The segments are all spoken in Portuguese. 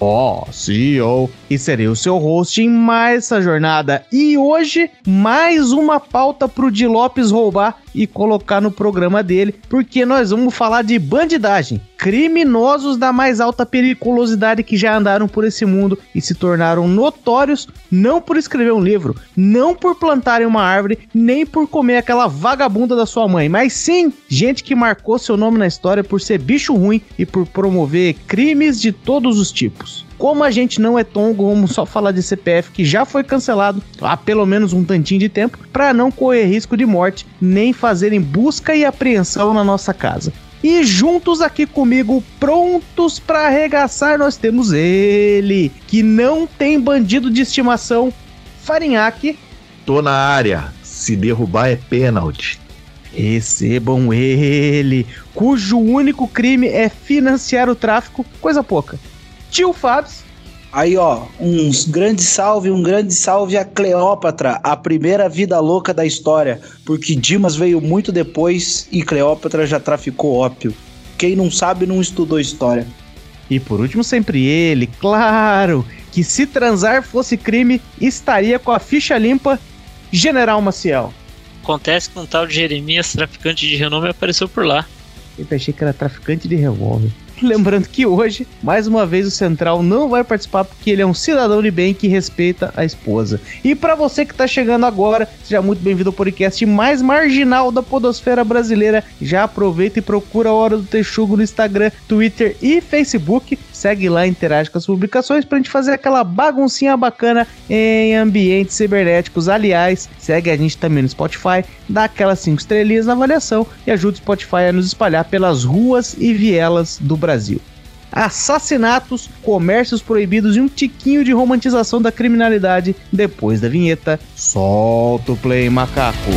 Ó, oh, CEO, e serei o seu host em mais essa jornada. E hoje, mais uma pauta pro Di Lopes roubar e colocar no programa dele, porque nós vamos falar de bandidagem. Criminosos da mais alta periculosidade que já andaram por esse mundo e se tornaram notórios não por escrever um livro, não por plantarem uma árvore, nem por comer aquela vagabunda da sua mãe, mas sim gente que marcou seu nome na história por ser bicho ruim e por promover crimes de todos os tipos. Como a gente não é tongo, vamos só falar de CPF que já foi cancelado há pelo menos um tantinho de tempo para não correr risco de morte nem fazerem busca e apreensão na nossa casa. E juntos aqui comigo, prontos para arregaçar, nós temos ele, que não tem bandido de estimação, Farinhaque. Tô na área, se derrubar é pênalti. Recebam ele, cujo único crime é financiar o tráfico, coisa pouca. Tio Fabs. Aí, ó, um grande salve, um grande salve a Cleópatra, a primeira vida louca da história, porque Dimas veio muito depois e Cleópatra já traficou ópio. Quem não sabe não estudou história. E por último, sempre ele, claro, que se transar fosse crime, estaria com a ficha limpa, General Maciel. Acontece que um tal de Jeremias, traficante de renome, apareceu por lá. Eu achei que era traficante de revólver. Lembrando que hoje, mais uma vez, o Central não vai participar porque ele é um cidadão de bem que respeita a esposa. E para você que está chegando agora, seja muito bem-vindo ao podcast mais marginal da podosfera brasileira. Já aproveita e procura a Hora do Texugo no Instagram, Twitter e Facebook. Segue lá, interage com as publicações pra gente fazer aquela baguncinha bacana em ambientes cibernéticos. Aliás, segue a gente também no Spotify, dá aquelas 5 estrelinhas na avaliação e ajuda o Spotify a nos espalhar pelas ruas e vielas do Brasil assassinatos, comércios proibidos e um tiquinho de romantização da criminalidade. Depois da vinheta, solta o play, macaco.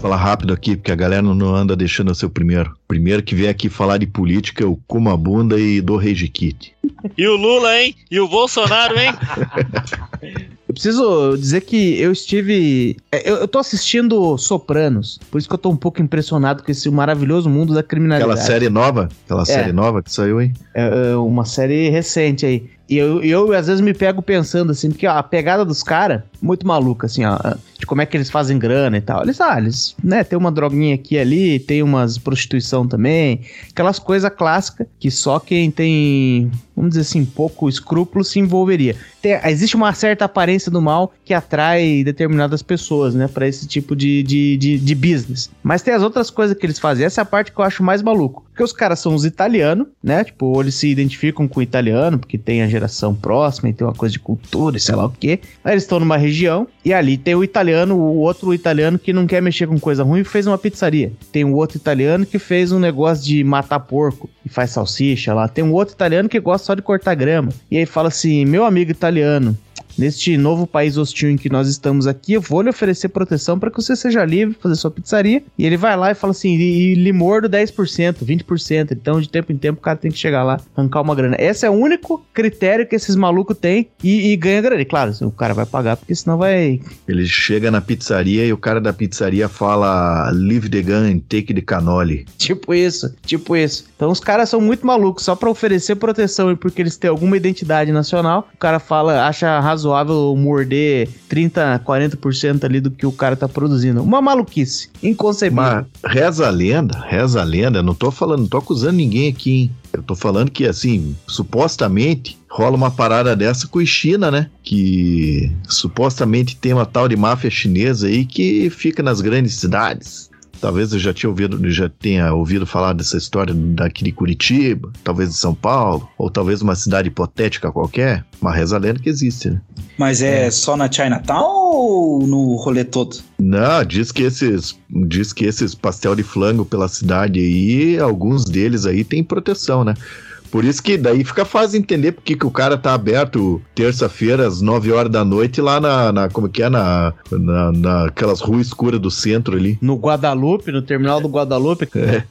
Falar rápido aqui, porque a galera não anda deixando o seu primeiro. Primeiro que vem aqui falar de política, eu como a bunda e dou rage kit. E o Lula, hein? E o Bolsonaro, hein? Eu preciso dizer que eu estive. É, eu, eu tô assistindo Sopranos, por isso que eu tô um pouco impressionado com esse maravilhoso mundo da criminalidade. Aquela série nova? Aquela é. série nova que saiu, hein? É, é uma série recente aí. E eu, eu, às vezes, me pego pensando assim, porque ó, a pegada dos caras, muito maluca, assim, ó, de como é que eles fazem grana e tal. Eles, ah, eles, né, tem uma droguinha aqui e ali, tem umas prostituição também, aquelas coisas clássicas que só quem tem, vamos dizer assim, pouco escrúpulo se envolveria. Tem, existe uma certa aparência do mal que atrai determinadas pessoas, né, para esse tipo de, de, de, de business. Mas tem as outras coisas que eles fazem, essa é a parte que eu acho mais maluco. Porque os caras são os italianos, né, tipo, eles se identificam com o italiano, porque tem a geração próxima e tem uma coisa de cultura e sei lá o quê. Aí eles estão numa região e ali tem o italiano, o outro italiano que não quer mexer com coisa ruim e fez uma pizzaria. Tem o outro italiano que fez um negócio de matar porco e faz salsicha lá. Tem um outro italiano que gosta só de cortar grama. E aí fala assim: meu amigo italiano, neste novo país hostil em que nós estamos aqui, eu vou lhe oferecer proteção para que você seja livre, fazer sua pizzaria. E ele vai lá e fala assim: e, e lhe mordo 10%, 20%. Então, de tempo em tempo, o cara tem que chegar lá, arrancar uma grana. Esse é o único critério que esses malucos têm e, e ganha grana. E claro, o cara vai pagar, porque senão vai. Ele chega na pizzaria e o cara da pizzaria fala: Leave the gun, take the cannoli. Tipo isso, tipo isso. Então, os caras são muito malucos, só para oferecer proteção e porque eles têm alguma identidade nacional, o cara fala, acha razoável razoável morder 30, 40% ali do que o cara tá produzindo. Uma maluquice, inconcebível. Mas reza a lenda, reza a lenda, não tô falando, não tô acusando ninguém aqui, hein? Eu tô falando que, assim, supostamente rola uma parada dessa com a China, né? Que supostamente tem uma tal de máfia chinesa aí que fica nas grandes cidades. Talvez eu já tinha ouvido, já tenha ouvido falar dessa história daqui de Curitiba, talvez de São Paulo, ou talvez uma cidade hipotética qualquer. Uma reza lenda que existe, né? Mas é, só na Chinatown ou no rolê todo? Não, diz que esses, diz que esses pastel de flango pela cidade aí, alguns deles aí tem proteção, né? Por isso que daí fica fácil entender porque que o cara tá aberto terça-feira às 9 horas da noite lá na, na como que é, na, na, naquelas ruas escuras do centro ali. No Guadalupe, no terminal do Guadalupe. É.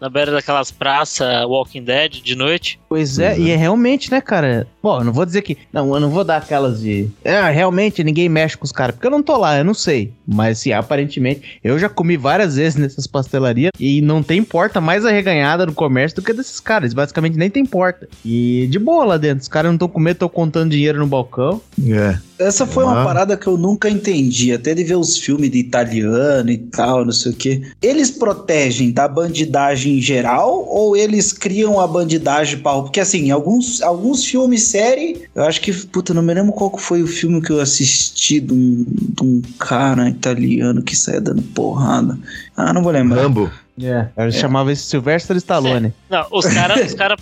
Na beira daquelas praças Walking Dead de noite. Pois é, Uhum. e é realmente, né, cara? Bom, eu não vou dizer que. Não, eu não vou dar aquelas de. É, realmente ninguém mexe com os caras, porque eu não tô lá, eu não sei. Mas, assim, aparentemente, eu já comi várias vezes nessas pastelarias e não tem porta mais arreganhada no comércio do que desses caras. Eles basicamente nem tem porta. E de boa lá dentro. Os caras não estão com medo, estão contando dinheiro no balcão. É. Essa foi uma Ah. parada que eu nunca entendi, até de ver os filmes de italiano e tal, não sei o quê. Eles protegem da bandidagem em geral ou eles criam a bandidagem para Porque assim, alguns, alguns filmes, série, eu acho que, puta, não me lembro qual que foi o filme que eu assisti de um, de um cara italiano que saia dando porrada. Ah, não vou lembrar. Rambo. É. Eu chamava esse Sylvester Stallone. Não, os caras os cara,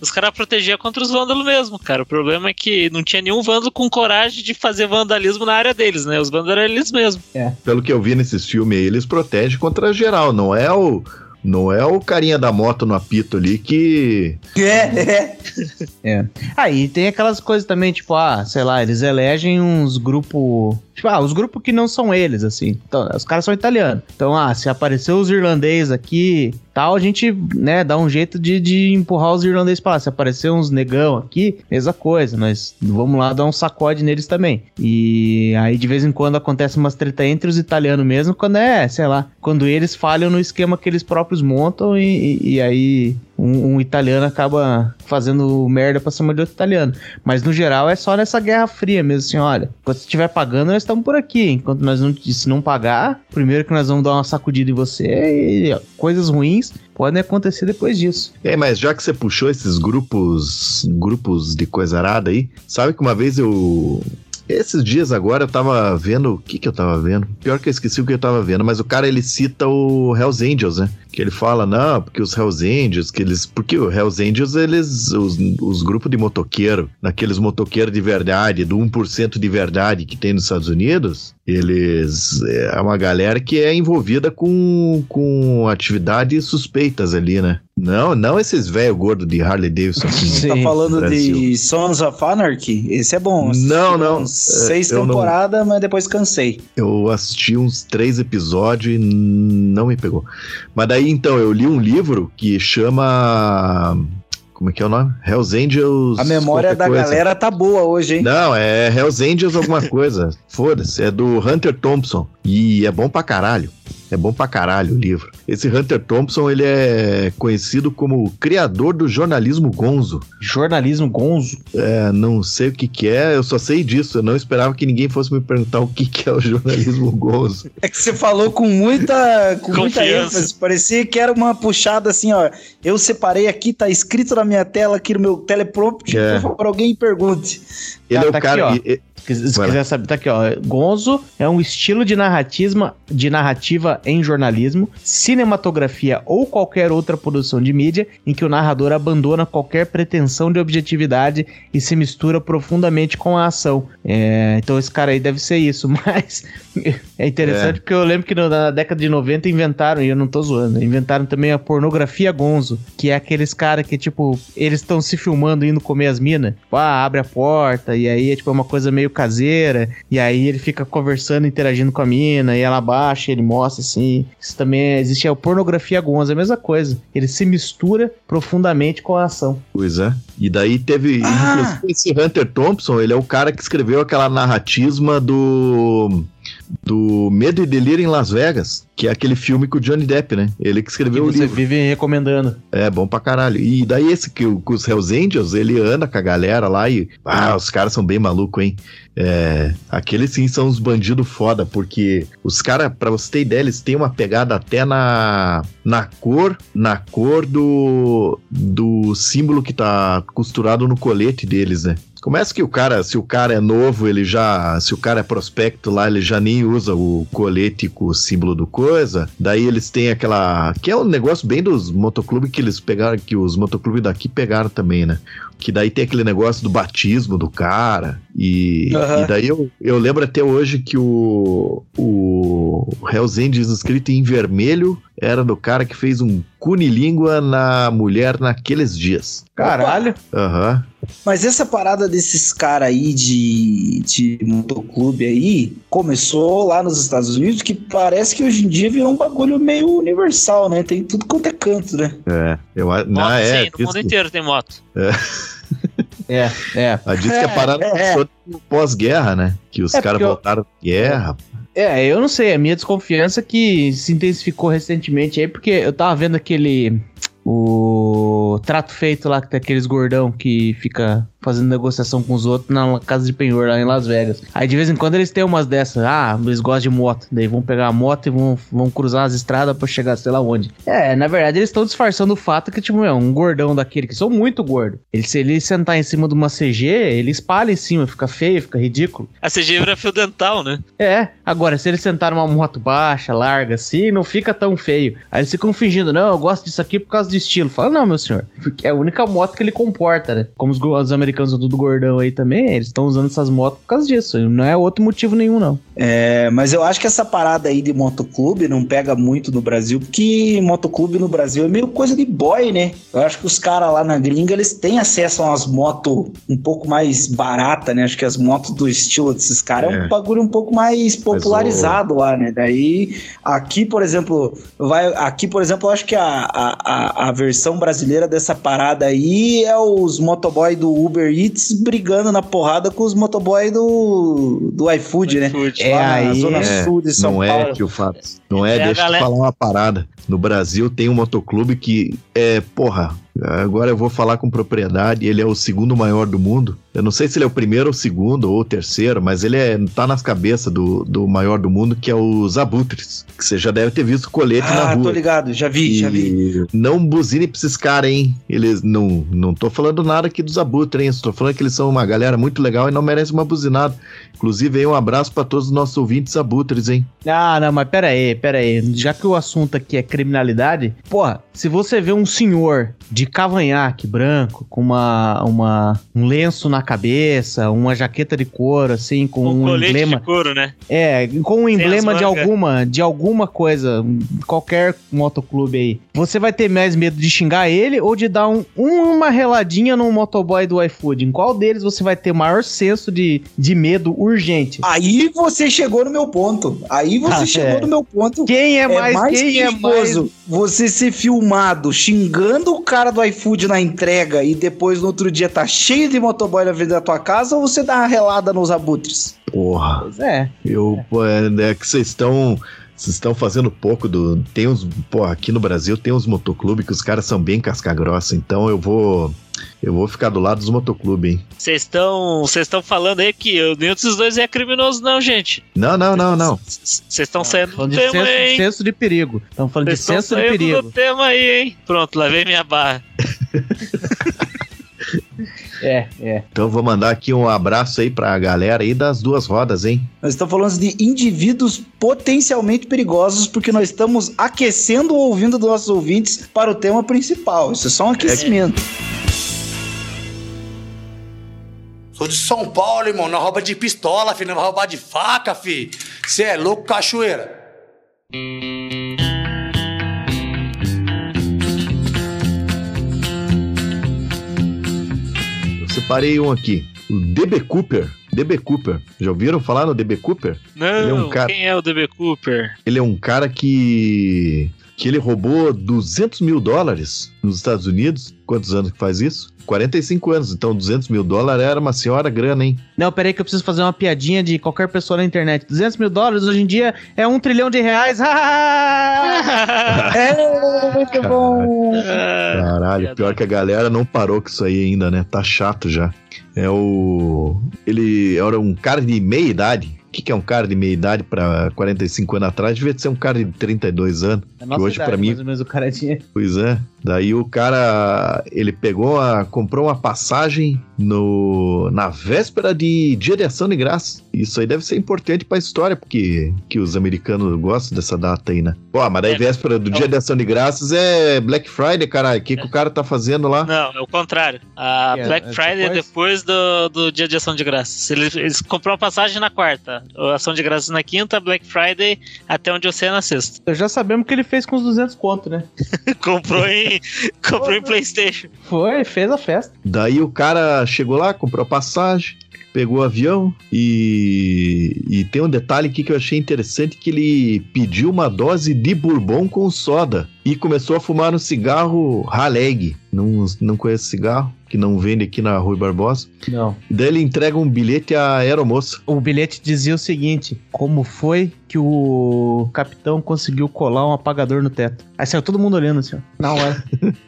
os cara protegiam contra os vândalos mesmo, cara. O problema é que não tinha nenhum vândalo com coragem de fazer vandalismo na área deles, né? Os vândalos eram eles mesmos. Pelo que eu vi nesses filmes aí, eles protegem contra geral, não é o. Não é o carinha da moto no apito ali que. É, é. Aí tem aquelas coisas também, tipo, ah, sei lá, eles elegem uns grupos. Tipo, ah, os grupos que não são eles, assim. Então, os caras são italianos. Então, ah, se aparecer os irlandeses aqui, tal, a gente, né, dá um jeito de, de empurrar os irlandeses pra lá. Se aparecer uns negão aqui, mesma coisa. Nós vamos lá dar um sacode neles também. E aí, de vez em quando, acontece umas treta entre os italianos mesmo, quando é, sei lá, quando eles falham no esquema que eles próprios montam e, e- e aí um, um italiano acaba fazendo merda pra cima de outro italiano. Mas no geral é só nessa guerra fria mesmo, assim, olha, quando você estiver pagando, nós estamos por aqui. Enquanto nós não, se não pagar, primeiro que nós vamos dar uma sacudida em você e coisas ruins podem acontecer depois disso. É, mas já que você puxou esses grupos. grupos de coisa arada aí, sabe que uma vez eu. Esses dias agora eu tava vendo. O que que eu tava vendo? Pior que eu esqueci o que eu tava vendo, mas o cara ele cita o Hells Angels, né? Que ele fala, não, porque os Hells Angels, que eles. Porque o Hells Angels, eles. Os, os grupos de motoqueiro, naqueles motoqueiros de verdade, do 1% de verdade que tem nos Estados Unidos, eles. É uma galera que é envolvida com, com atividades suspeitas ali, né? Não, não esses velho gordo de Harley Davidson. Sim. Tá falando de Sons of Anarchy? Esse é bom. Não, não. Seis É, não- temporadas, mas depois cansei. Eu assisti uns três episódios e não me pegou. Mas daí então eu li um livro que chama. Como é que é o nome? Hells Angels. A memória da coisa. galera tá boa hoje, hein? Não, é Hells Angels alguma coisa. Foda-se, é do Hunter Thompson. E é bom pra caralho. É bom pra caralho o livro. Esse Hunter Thompson, ele é conhecido como o criador do jornalismo gonzo. Jornalismo gonzo. É, não sei o que que é, eu só sei disso. Eu não esperava que ninguém fosse me perguntar o que que é o jornalismo gonzo. É que você falou com muita, com muita ênfase. Parecia que era uma puxada assim, ó. Eu separei aqui, tá escrito na minha tela, aqui no meu teleprompter. É. Por favor, alguém pergunte. Ele Tá- é o tá aqui, cara. ó. Se Vai lá. quiser saber, tá aqui, ó. Gonzo é um estilo de narrativa, de narrativa em jornalismo, cinematografia ou qualquer outra produção de mídia em que o narrador abandona qualquer pretensão de objetividade e se mistura profundamente com a ação. É, então esse cara aí deve ser isso, mas é interessante porque eu lembro que na década de 90 inventaram, e eu não tô zoando, inventaram também a pornografia gonzo, que é aqueles caras que, tipo, eles estão se filmando indo comer as minas. Tipo, ah, abre a porta, e aí é tipo uma coisa meio caseira, e aí ele fica conversando, interagindo com a mina, e ela baixa, ele mostra assim. Isso também é- existe a pornografia gonzo, é a mesma coisa. Ele se mistura profundamente com a ação. Pois é. E daí teve. Ah! inclusive, Esse Hunter Thompson, ele é o cara que escreveu aquela narratisma do. Do Medo e Delírio em Las Vegas, que é aquele filme com o Johnny Depp, né? Ele que Que escreveu o você livro. vive recomendando. É bom pra caralho. E daí esse que o- com os Hells Angels, ele anda com a galera lá e. Ah, os caras são bem malucos, hein? É, aqueles sim são os bandidos foda, porque os caras, pra você ter ideia, eles têm uma pegada até na, na cor, na cor do, do símbolo que tá costurado no colete deles, né? Começa que o cara, se o cara é novo, ele já. Se o cara é prospecto lá, ele já nem usa o colete com o símbolo do coisa. Daí eles têm aquela. Que é um negócio bem dos motoclubes que eles pegaram, que os motoclubes daqui pegaram também, né? Que daí tem aquele negócio do batismo do cara. E, Aham. e daí eu, eu lembro até hoje que o, o Hells Angels escrito em vermelho era do cara que fez um cunilíngua na mulher naqueles dias. Caralho. Aham. Mas essa parada desses caras aí de, de motoclube aí começou lá nos Estados Unidos, que parece que hoje em dia virou um bagulho meio universal, né? Tem tudo quanto é canto, né? É. Eu, Moto, não, é. sim, no mundo que- inteiro tem moto. É, é. a diz que a parada É, é. pós-guerra, né? Que os É, caras eu- voltaram da guerra. É, eu não sei, a minha desconfiança é que se intensificou recentemente aí, porque eu tava vendo aquele. O trato feito lá, que tem aqueles gordão que fica fazendo negociação com os outros na casa de penhor lá em Las Vegas. Aí de vez em quando eles têm umas dessas, ah, eles gostam de moto, daí vão pegar a moto e vão, vão cruzar as estradas pra chegar sei lá onde. É, na verdade eles estão disfarçando o fato que, tipo, meu, um gordão daquele, que são muito gordo, ele, se ele sentar em cima de uma CG, ele espalha em cima, fica feio, fica ridículo. A CG vira fio dental, né? É, agora, se eles sentaram numa moto baixa, larga, assim, não fica tão feio. Aí eles ficam fingindo, não, eu gosto disso aqui por causa do estilo. Fala, não, meu senhor, porque é a única moto que ele comporta, né? Como os, os americanos são tudo gordão aí também, eles estão usando essas motos por causa disso. Não é outro motivo nenhum, não. É, mas eu acho que essa parada aí de motoclube não pega muito no Brasil, porque motoclube no Brasil é meio coisa de boy, né? Eu acho que os caras lá na gringa, eles têm acesso a umas motos um pouco mais baratas, né? Acho que as motos do estilo desses caras é. É. um bagulho um pouco mais popularizado lá, né? Daí, aqui, por exemplo, vai, aqui, por exemplo, eu acho que a, a, a, a versão brasileira dessa parada aí é os motoboy do Uber Eats brigando na porrada com os motoboy do, do iFood, né? Food. É, Lá na aí Zona é, Sul de São não Paulo. é que o fato. Não é, É deixa eu galera- falar uma parada. No Brasil tem um motoclube que é, porra, agora eu vou falar com propriedade, ele é o segundo maior do mundo. Eu não sei se ele é o primeiro, ou segundo ou terceiro, mas ele é, tá nas cabeças do, do maior do mundo, que é os Abutres. Que você já deve ter visto o colete na Ah, rua. tô ligado, já vi, já vi. E não buzine pra esses caras, hein? Eles não, não tô falando nada aqui dos abutres, hein? Estou falando que eles são uma galera muito legal e não merecem uma buzinada. Inclusive, aí um abraço pra todos os nossos ouvintes abutres, hein? Ah, não, mas pera aí, pera aí. Já que o assunto aqui é criminalidade, porra, se você vê um senhor de cavanhaque branco, com uma, uma, um lenço na cabeça, uma jaqueta de couro, assim, com Um um emblema. de couro, né? É, com um Sem emblema de alguma, de alguma coisa, qualquer motoclube aí. Você vai ter mais medo de xingar ele ou de dar um- uma reladinha num motoboy do iFood? Em qual deles você vai ter maior senso de, de medo urgente? Aí você chegou no meu ponto. Aí você Ah, chegou é. no meu ponto. Quem é mais, quem é mais você ser filmado xingando o cara do iFood na entrega e depois no outro dia tá cheio de motoboy na frente da tua casa ou você dá uma relada nos abutres? Porra, Pois é. eu, pô, é, é que vocês estão. Vocês estão fazendo pouco do. Tem uns. Porra, aqui no Brasil tem uns motoclubes que os caras são bem casca-grossa, então eu vou. Eu vou ficar do lado dos motoclubes, hein? Vocês estão vocês estão falando aí que eu- nenhum desses dois é criminoso, não, gente. Não, não, não, não. Vocês estão saindo do Falando de tema senso, aí, senso de perigo. Estamos falando de estão senso de perigo. do tema aí, hein? Pronto, lavei minha barra. É, é. Então eu vou mandar aqui um abraço aí pra galera aí das duas rodas, hein? Nós estamos falando de indivíduos potencialmente perigosos porque nós estamos aquecendo o ouvido dos nossos ouvintes para o tema principal. Isso é só um aquecimento. Sou de São Paulo, irmão. Não rouba de pistola, filho. Não vai roubar de faca, fi. Você é louco, cachoeira. Separei um aqui. O DB Cooper. DB Cooper. Já ouviram falar no DB Cooper? Não, é um cara- quem é o DB Cooper? Ele é um cara que. Que ele roubou 200 mil dólares nos Estados Unidos. Quantos anos que faz isso? 45 anos. Então 200 mil dólares era uma senhora grana, hein? Não, peraí que eu preciso fazer uma piadinha de qualquer pessoa na internet. 200 mil dólares hoje em dia é um trilhão de reais. É, muito bom. Caralho, pior que a galera não parou com isso aí ainda, né? Tá chato já. É o. Ele era um cara de meia idade. Que, que é um cara de meia idade pra 45 anos atrás? Devia ser um cara de 32 anos. A nossa hoje, idade, pra mim- mais ou menos, o cara tinha. Pois é. Daí o cara, ele pegou, a, comprou uma passagem no, na véspera de Dia de Ação de Graça. Isso aí deve ser importante pra história, porque que os americanos gostam dessa data aí, né? Pô, mas daí É. véspera do Dia de Ação de Graças é Black Friday, caralho. O que, que o cara tá fazendo lá? Não, é o contrário. A É, Black é Friday é depois? do, do dia de ação de graças. Eles, eles compraram passagem na quarta, a ação de graças na quinta, Black Friday até onde eu sei é na sexta. Já sabemos o que ele fez com os 200 conto, né? comprou em, comprou em PlayStation. Foi, fez a festa. Daí o cara chegou lá, comprou a passagem, pegou o avião e, e tem um detalhe aqui que eu achei interessante que ele pediu uma dose de bourbon com soda e começou a fumar um cigarro Haleg. Não, não conheço cigarro, que não vende aqui na Rui Barbosa. Não. E daí ele entrega um bilhete à aeromoça. O bilhete dizia o seguinte: como foi que o capitão conseguiu colar um apagador no teto? Aí saiu todo mundo olhando assim, ó, na hora.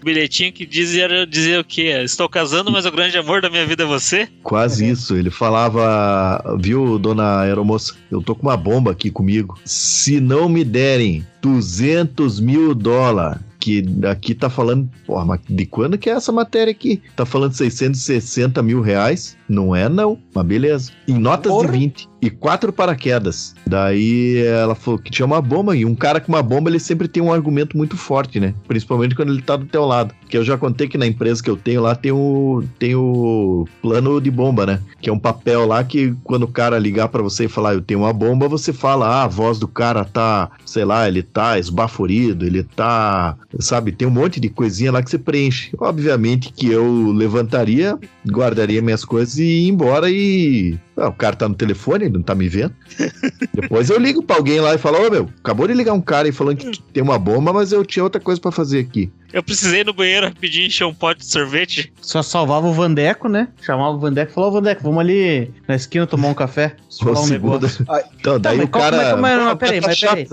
O bilhetinho que dizia, dizia o quê? Estou casando, mas o grande amor da minha vida é você? Quase isso. Ele falava, viu, dona aeromoça, eu tô com uma bomba aqui comigo. Se não me derem 200 mil dólares, que aqui tá falando, porra, mas de quando que é essa matéria aqui? Tá falando 660 mil reais? Não é não, mas beleza. Em notas Porra. de 20 e quatro paraquedas. Daí ela falou que tinha uma bomba e um cara com uma bomba ele sempre tem um argumento muito forte, né? Principalmente quando ele tá do teu lado. Que eu já contei que na empresa que eu tenho lá tem o, tem o plano de bomba, né? Que é um papel lá que quando o cara ligar pra você e falar eu tenho uma bomba, você fala, ah, a voz do cara tá, sei lá, ele tá esbaforido, ele tá, sabe, tem um monte de coisinha lá que você preenche. Obviamente que eu levantaria, guardaria minhas coisas e ia embora e ah, o cara tá no telefone, não tá me vendo. Depois eu ligo pra alguém lá e falo, ô meu, acabou de ligar um cara e falando que tem uma bomba, mas eu tinha outra coisa pra fazer aqui. Eu precisei ir no banheiro rapidinho encher um pote de sorvete. Só salvava o Vandeco, né? Chamava o Vandeco e falou: Ô Vandeco, vamos ali na esquina tomar um café. Falar um segunda- negócio. Então, daí o cara. mas- mas- não, Pô, peraí, tá mas peraí.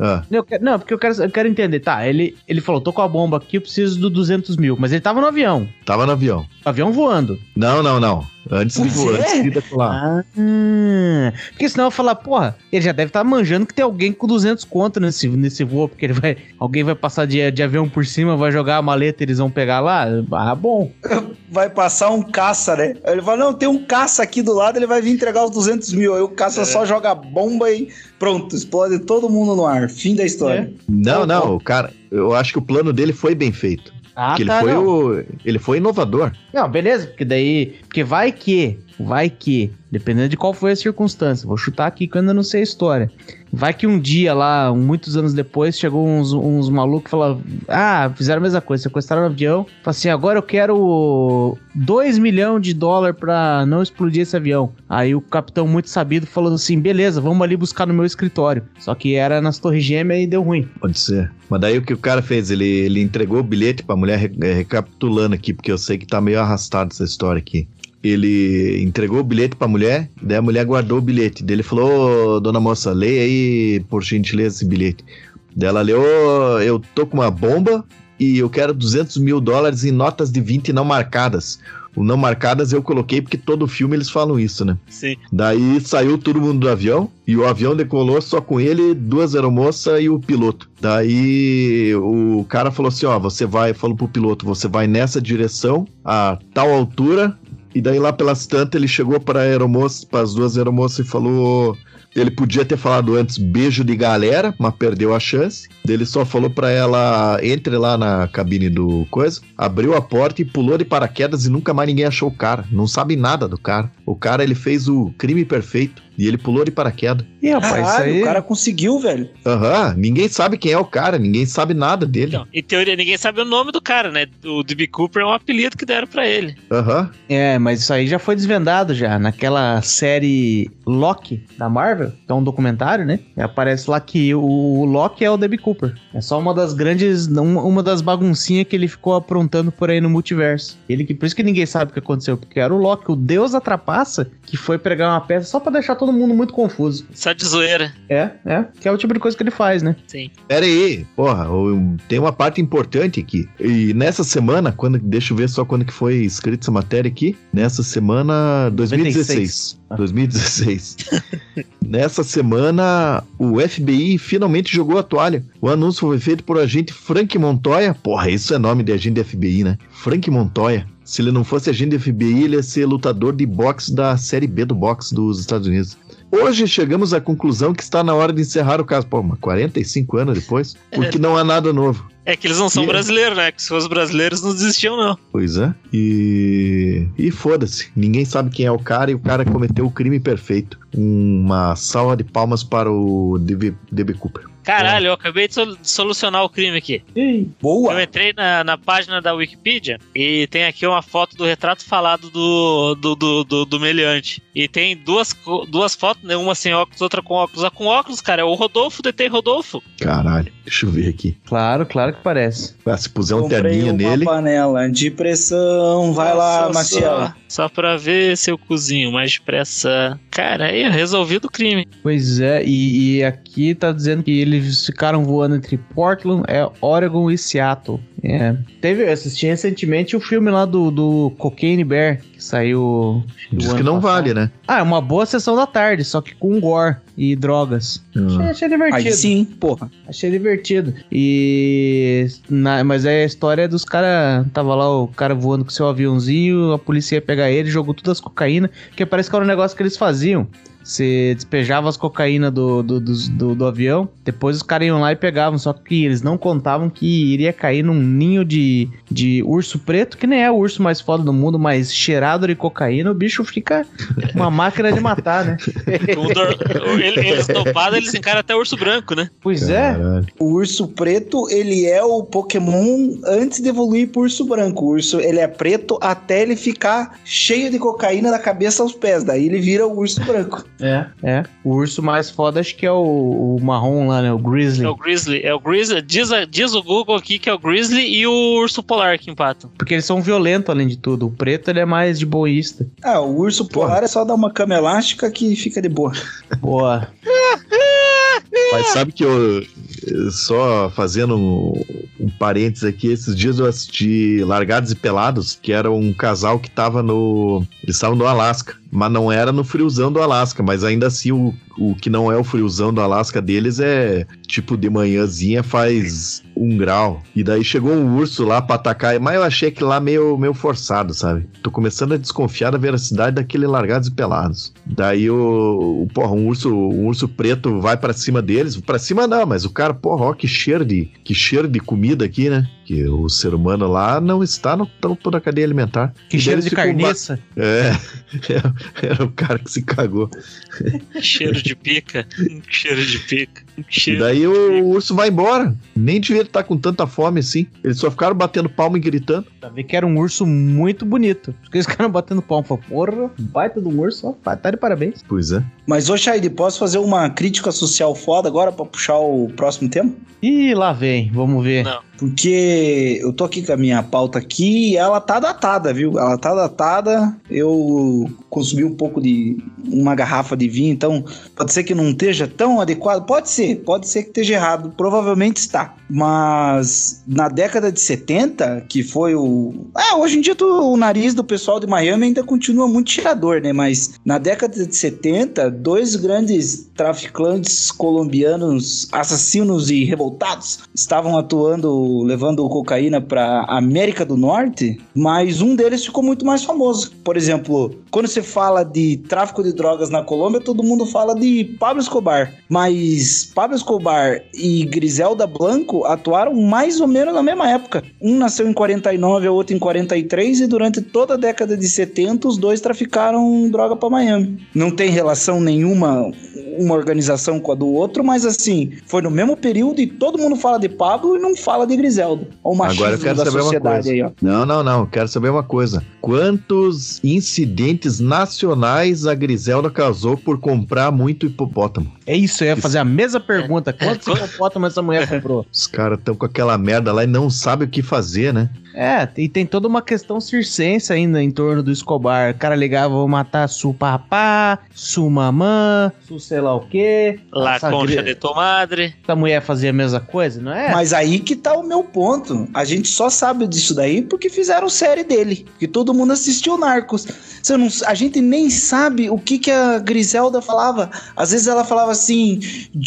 Ah. Eu quero- não, porque eu quero, eu quero entender. Tá, ele, ele falou: tô com a bomba aqui, eu preciso do 200 mil. Mas ele tava no avião. Tava no avião. Avião voando. Não, não, não. Antes de Pois voar, é. antes de decolar. Ah, porque senão eu falar, porra, ele já deve estar manjando que tem alguém com 200 conto nesse, nesse voo, porque ele vai, alguém vai passar de, de avião por cima, vai jogar a maleta e eles vão pegar lá. Ah, bom. Vai passar um caça, né? Ele fala, não, tem um caça aqui do lado, ele vai vir entregar os 200 mil. Aí o caça só joga bomba e pronto, explode todo mundo no ar. Fim da história. Não, Tá não, bom. o cara, eu acho que o plano dele foi bem feito. Ah, Porque ele tá, foi não. o. Ele foi inovador. Não, beleza, porque daí. Porque vai que. Vai que. Dependendo de qual foi a circunstância. Vou chutar aqui que eu ainda não sei a história. Vai que um dia lá, muitos anos depois, chegou uns, uns malucos e falaram: Ah, fizeram a mesma coisa, sequestraram o avião. Falaram assim: agora eu quero 2 milhões de dólar pra não explodir esse avião. Aí o capitão, muito sabido, falou assim: beleza, vamos ali buscar no meu escritório. Só que era nas Torres Gêmeas e deu ruim. Pode ser. Mas daí o que o cara fez? Ele, ele entregou o bilhete pra mulher, é, recapitulando aqui, porque eu sei que tá meio arrastado essa história aqui. Ele entregou o bilhete pra mulher, daí a mulher guardou o bilhete. Daí ele falou: "Ô, dona moça, leia aí, por gentileza, esse bilhete. Daí ela leu: "Ô, Eu tô com uma bomba e eu quero 200 mil dólares em notas de 20 não marcadas. O não marcadas eu coloquei porque todo filme eles falam isso, né? Sim. Daí saiu todo mundo do avião e o avião decolou só com ele, duas aeromoças e o piloto. Daí o cara falou assim: ó, você vai, falou pro piloto, você vai nessa direção, a tal altura. E daí lá pelas tantas ele chegou para para as duas aeromoças e falou. Ele podia ter falado antes beijo de galera, mas perdeu a chance. Ele só falou pra ela entre lá na cabine do coisa, abriu a porta e pulou de paraquedas e nunca mais ninguém achou o cara. Não sabe nada do cara. O cara ele fez o crime perfeito e ele pulou de paraquedas. E rapaz, isso Caralho, aí. o cara conseguiu, velho. Aham, ninguém sabe quem é o cara, ninguém sabe nada dele. Então, em teoria, ninguém sabe o nome do cara, né? O DB Cooper é um apelido que deram pra ele. Aham. É, mas isso aí já foi desvendado já. Naquela série Loki da Marvel, que é um documentário, né? E aparece lá que o, Loki é o Debbie Cooper. É só uma das grandes. Uma, das baguncinhas que ele ficou aprontando por aí no multiverso. Ele que, por isso que ninguém sabe o que aconteceu, porque era o Loki, o deus da trapaça. que foi pregar uma peça só pra deixar todo mundo muito confuso. Só de zoeira. É, é. Que é o tipo de coisa que ele faz, né? Sim. Pera aí, porra, tem uma parte importante aqui. E nessa semana, quando, deixa eu ver só quando que foi escrita essa matéria aqui. Nessa semana, 2016. 2016. Nessa semana, o FBI finalmente jogou a toalha. O anúncio foi feito por agente Frank Montoya. Porra, isso é nome de agente FBI, né? Frank Montoya. Se ele não fosse agente FBI, ele ia ser lutador de boxe da Série B do boxe dos Estados Unidos. Hoje chegamos à conclusão que está na hora de encerrar o caso. Pô, mas 45 anos depois? Porque não há nada novo. É que eles não são E- brasileiros, né? Que se fossem brasileiros não desistiam, não. Pois é. E. E foda-se. Ninguém sabe quem é o cara e o cara cometeu o crime perfeito. Uma salva de palmas para o DB, DB Cooper. Caralho, eu acabei de sol- solucionar o crime aqui. Eu Boa! entrei na, na página da Wikipedia e tem aqui uma foto do retrato falado do, do, do, do, do meliante. E tem duas, duas fotos, né? uma sem óculos, outra com óculos. A com óculos, cara, é o Rodolfo, DT Rodolfo. Caralho. Deixa eu ver aqui. Claro, claro que parece. Ah, se puser um terninho uma nele. panela de pressão. Vai lá, Só- Maciel. Só, pra ver seu cozinho mais depressa. Cara, aí resolvido o crime. Pois é, e, e aqui tá dizendo que eles ficaram voando entre Portland, é, Oregon e Seattle. É. Teve, eu assisti recentemente o filme lá do, do Cocaine Bear, que saiu. Diz que não passado. vale, né? Ah, é uma boa sessão da tarde, só que com gore e drogas. Achei, Ah. achei divertido. Aí sim, porra. Achei divertido. E. na- mas aí a história é dos caras. Tava lá o cara voando com seu aviãozinho, a polícia ia pegar ele, jogou todas as cocaína, que parece que era um negócio que eles faziam. Você despejava as cocaína do, do, dos- do, do avião, depois os caras iam lá e pegavam, só que eles não contavam que iria cair num ninho de, de urso preto, que nem é o urso mais foda do mundo, mas cheirado de cocaína, o bicho fica uma máquina de matar, né? O o- eles dopados, eles encaram até urso branco, né? Pois é. Caralho. O urso preto, ele é o Pokémon antes de evoluir pro urso branco. O urso, ele é preto até ele ficar cheio de cocaína da cabeça aos pés. Daí ele vira o urso branco. É, é. O urso mais foda acho que é o, o marrom lá, né? O Grizzly. É o Grizzly. É o Grizzly. Diz, a- diz o Google aqui que é o Grizzly e o urso polar que empatam. Porque eles são violentos, além de tudo. O preto, ele é mais de boísta. Ah, o urso polar é só dar uma cama elástica que fica de boa. Boa. Mas sabe que eu, só fazendo um, um parênteses aqui, esses dias eu assisti Largados e Pelados, que era um casal que tava no. Eles estavam no Alasca. Mas não era no friozão do Alasca, mas ainda assim o, o que não é o friozão do Alasca deles é tipo de manhãzinha faz um grau. E daí chegou um urso lá pra atacar, mas eu achei aquilo lá meio, meio forçado, sabe? Tô começando a desconfiar da veracidade daquele Largados e Pelados. Daí o, o porra, um urso, um urso preto vai pra cima deles, pra cima não, mas o cara, porra, ó, que cheiro de, que cheiro de comida aqui, né? Que o ser humano lá não está no topo da cadeia alimentar. Que E cheiro de eles ficam carniça. é, era o cara que se cagou. Cheiro de pica. Cheiro de pica. E Cheiro daí de o urso vai embora. Nem devia estar com tanta fome assim. Eles só ficaram batendo palma e gritando. Pra ver que era um urso muito bonito. Porque eles ficaram batendo palma. Porra, baita do urso, ó, tá de parabéns. Pois é. Mas, ô Shaid, posso fazer uma crítica social foda agora pra puxar o próximo tema? Ih, lá vem, vamos ver. Não. Porque eu tô aqui com a minha pauta aqui e ela tá datada, viu? Ela tá datada. Eu consumi um pouco de uma garrafa de vinho, então pode ser que não esteja tão adequado. Pode ser, pode ser que esteja errado. Provavelmente está. Mas na década de 70, que foi o. Ah, hoje em dia tu- o nariz do pessoal de Miami ainda continua muito tirador, né? Mas na década de 70, dois grandes traficantes colombianos, assassinos e revoltados, estavam atuando, levando cocaína para América do Norte, mas um deles ficou muito mais famoso. Por exemplo, quando você fala de tráfico de drogas na Colômbia, todo mundo fala de Pablo Escobar, mas Pablo Escobar e Griselda Blanco atuaram mais ou menos na mesma época. Um nasceu em 49, o outro em 43 e durante toda a década de 70 os dois traficaram droga para Miami. Não tem relação nenhuma uma organização com a do outro, mas assim, foi no mesmo período e todo mundo fala de Pablo e não fala de Griselda. Olha o machismo Agora eu quero da saber uma sociedade coisa. aí, ó. Não, não, não. Quero saber uma coisa. Quantos incidentes nacionais a Griselda causou por comprar muito hipopótamo? É isso, eu ia fazer a mesma pergunta. Quantos hipopótamos essa mulher comprou? Os caras estão com aquela merda lá e não sabem o que fazer, né? É, e tem toda uma questão circense ainda em torno do Escobar. O cara ligava, vou matar su papá, su mamã, su sei lá o quê. La Essa concha gri- de tu madre. Essa mulher fazia a mesma coisa, não é? Mas aí que tá o meu ponto. A gente só sabe disso daí porque fizeram série dele. Que todo mundo assistiu Narcos. Você não, a gente nem sabe o que, que a Griselda falava. Às vezes ela falava assim: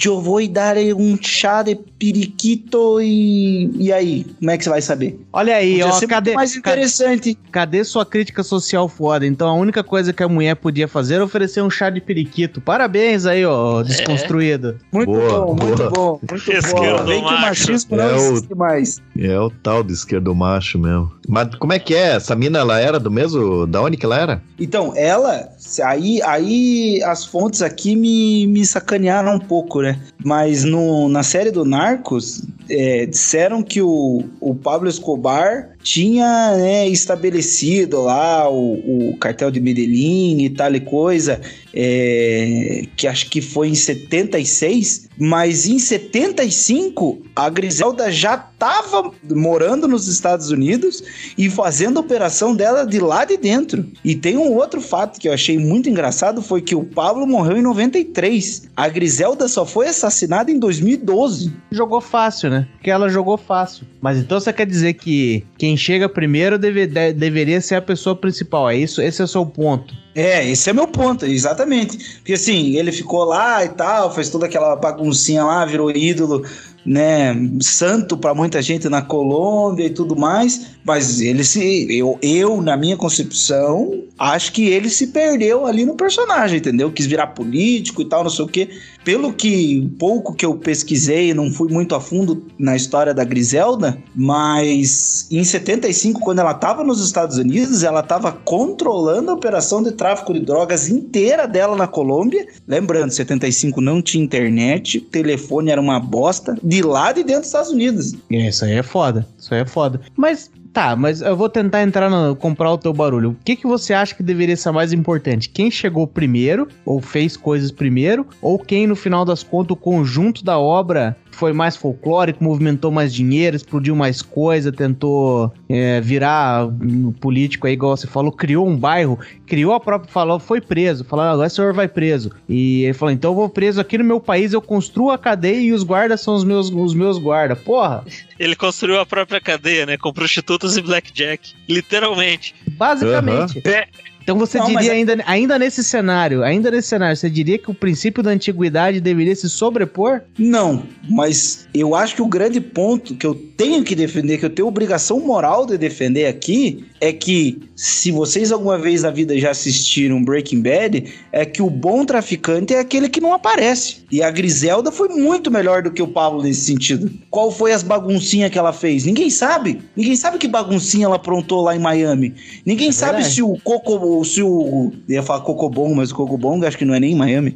Eu vou dar um chá de periquito e. E aí? Como é que você vai saber? Olha aí, Podia ó, ser cadê, muito mais interessante. cadê sua crítica social foda? Então a única coisa que a mulher podia fazer era oferecer um chá de periquito. Parabéns aí, ó, desconstruído. Muito Boa, bom, muito boa. bom, muito Esquerdo bom. Vem que o machismo não É o- existe mais. É o tal de esquerdo macho mesmo. Mas como é que é? Essa mina, ela era do mesmo... Da onde que ela era? Então, ela, aí, aí as fontes aqui me, me sacanearam um pouco, né? Mas no, na série do Narcos, é, disseram que o, o Pablo Escobar tinha né, estabelecido lá o, o cartel de Medellín e tal e coisa, é, que acho que foi em 76, mas em 75 a Griselda já estava morando nos Estados Unidos e fazendo a operação dela de lá de dentro. E tem um outro fato que eu achei muito engraçado, foi que o Pablo morreu em 93. A Griselda só foi assassinada em 2012. Jogou fácil, né? Porque ela jogou fácil. Mas então você quer dizer que quem chega primeiro deve- de- deveria ser a pessoa principal. É isso? Esse é o seu ponto. É, esse é meu ponto, exatamente. Porque assim, ele ficou lá e tal, fez toda aquela baguncinha lá, virou ídolo, né, santo pra muita gente na Colômbia e tudo mais, mas ele se eu, eu na minha concepção, acho que ele se perdeu ali no personagem, entendeu? Quis virar político e tal, não sei o quê. Pelo que pouco que eu pesquisei, não fui muito a fundo na história da Griselda, mas em 75, quando ela estava nos Estados Unidos, ela estava controlando a operação de tráfico de drogas inteira dela na Colômbia. Lembrando, 75 não tinha internet, telefone era uma bosta, de lá de dentro dos Estados Unidos. Isso aí é foda. Isso aí é foda. Mas tá, mas eu vou tentar entrar no comprar o teu barulho. O que que você acha que deveria ser mais importante? Quem chegou primeiro ou fez coisas primeiro ou quem no final das contas o conjunto da obra foi mais folclórico, movimentou mais dinheiro, explodiu mais coisa, tentou é, virar um político aí, igual você falou, criou um bairro, criou a própria, falou, foi preso, falou, agora o senhor vai preso. E ele falou, então eu vou preso aqui no meu país, eu construo a cadeia e os guardas são os meus, os meus guardas. Porra, Ele construiu a própria cadeia, né? Com prostitutas e blackjack. Literalmente. Basicamente. É. Então você Não, diria é- ainda, ainda nesse cenário, ainda nesse cenário, você diria que o princípio da antiguidade deveria se sobrepor? Não, mas eu acho que o grande ponto que eu tenho que defender, que eu tenho obrigação moral de defender aqui, é que se vocês alguma vez na vida já assistiram Breaking Bad, é que o bom traficante é aquele que não aparece. E a Griselda foi muito melhor do que o Pablo nesse sentido. Qual foi as baguncinhas que ela fez? Ninguém sabe. Ninguém sabe que baguncinha ela aprontou lá em Miami. Ninguém É sabe se o Coco, se o ia falar Cocobong, mas o Cocobong acho que não é nem em Miami.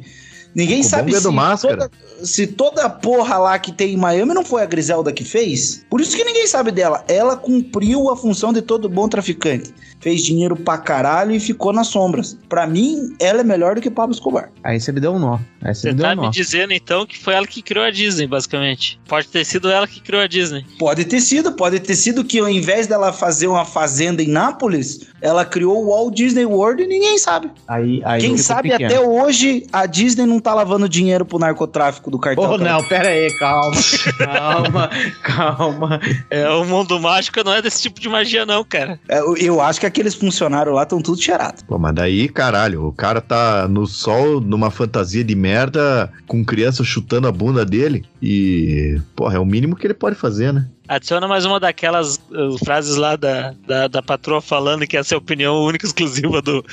Ninguém sabe é do se Máscara. toda, se toda a porra lá que tem em Miami não foi a Griselda que fez. Por isso que ninguém sabe dela. Ela cumpriu a função de todo bom traficante. Fez dinheiro pra caralho e ficou nas sombras. Pra mim, ela é melhor do que Pablo Escobar. Aí você me deu um nó. Aí você Você me deu tá um me nó. dizendo então que foi ela que criou a Disney, basicamente. Pode ter sido ela que criou a Disney. Pode ter sido, pode ter sido que ao invés dela fazer uma fazenda em Nápoles, ela criou o Walt Disney World e ninguém sabe. Aí, aí Quem sabe pequeno. até hoje a Disney não tá lavando dinheiro pro narcotráfico do cartão. Oh, não, pera aí, calma. calma, calma. É, o mundo mágico não é desse tipo de magia, não, cara. É, Eu, eu acho que aqueles funcionários lá estão tudo cheirados. Pô, mas daí, caralho, o cara tá no sol, numa fantasia de merda, com criança chutando a bunda dele. E, porra, é o mínimo que ele pode fazer, né? Adiciona mais uma daquelas uh, frases lá da, da, da patroa falando que essa é a opinião única e exclusiva do,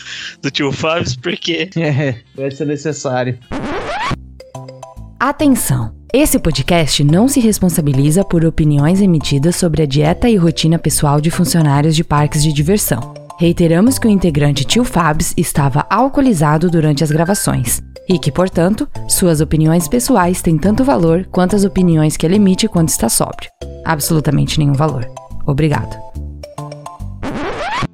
do tio Fábio, porque É, vai ser necessário. Atenção! Esse podcast não se responsabiliza por opiniões emitidas sobre a dieta e rotina pessoal de funcionários de parques de diversão. Reiteramos que o integrante Tio Fabs estava alcoolizado durante as gravações e que, portanto, suas opiniões pessoais têm tanto valor quanto as opiniões que ele emite quando está sóbrio. Absolutamente nenhum valor. Obrigado.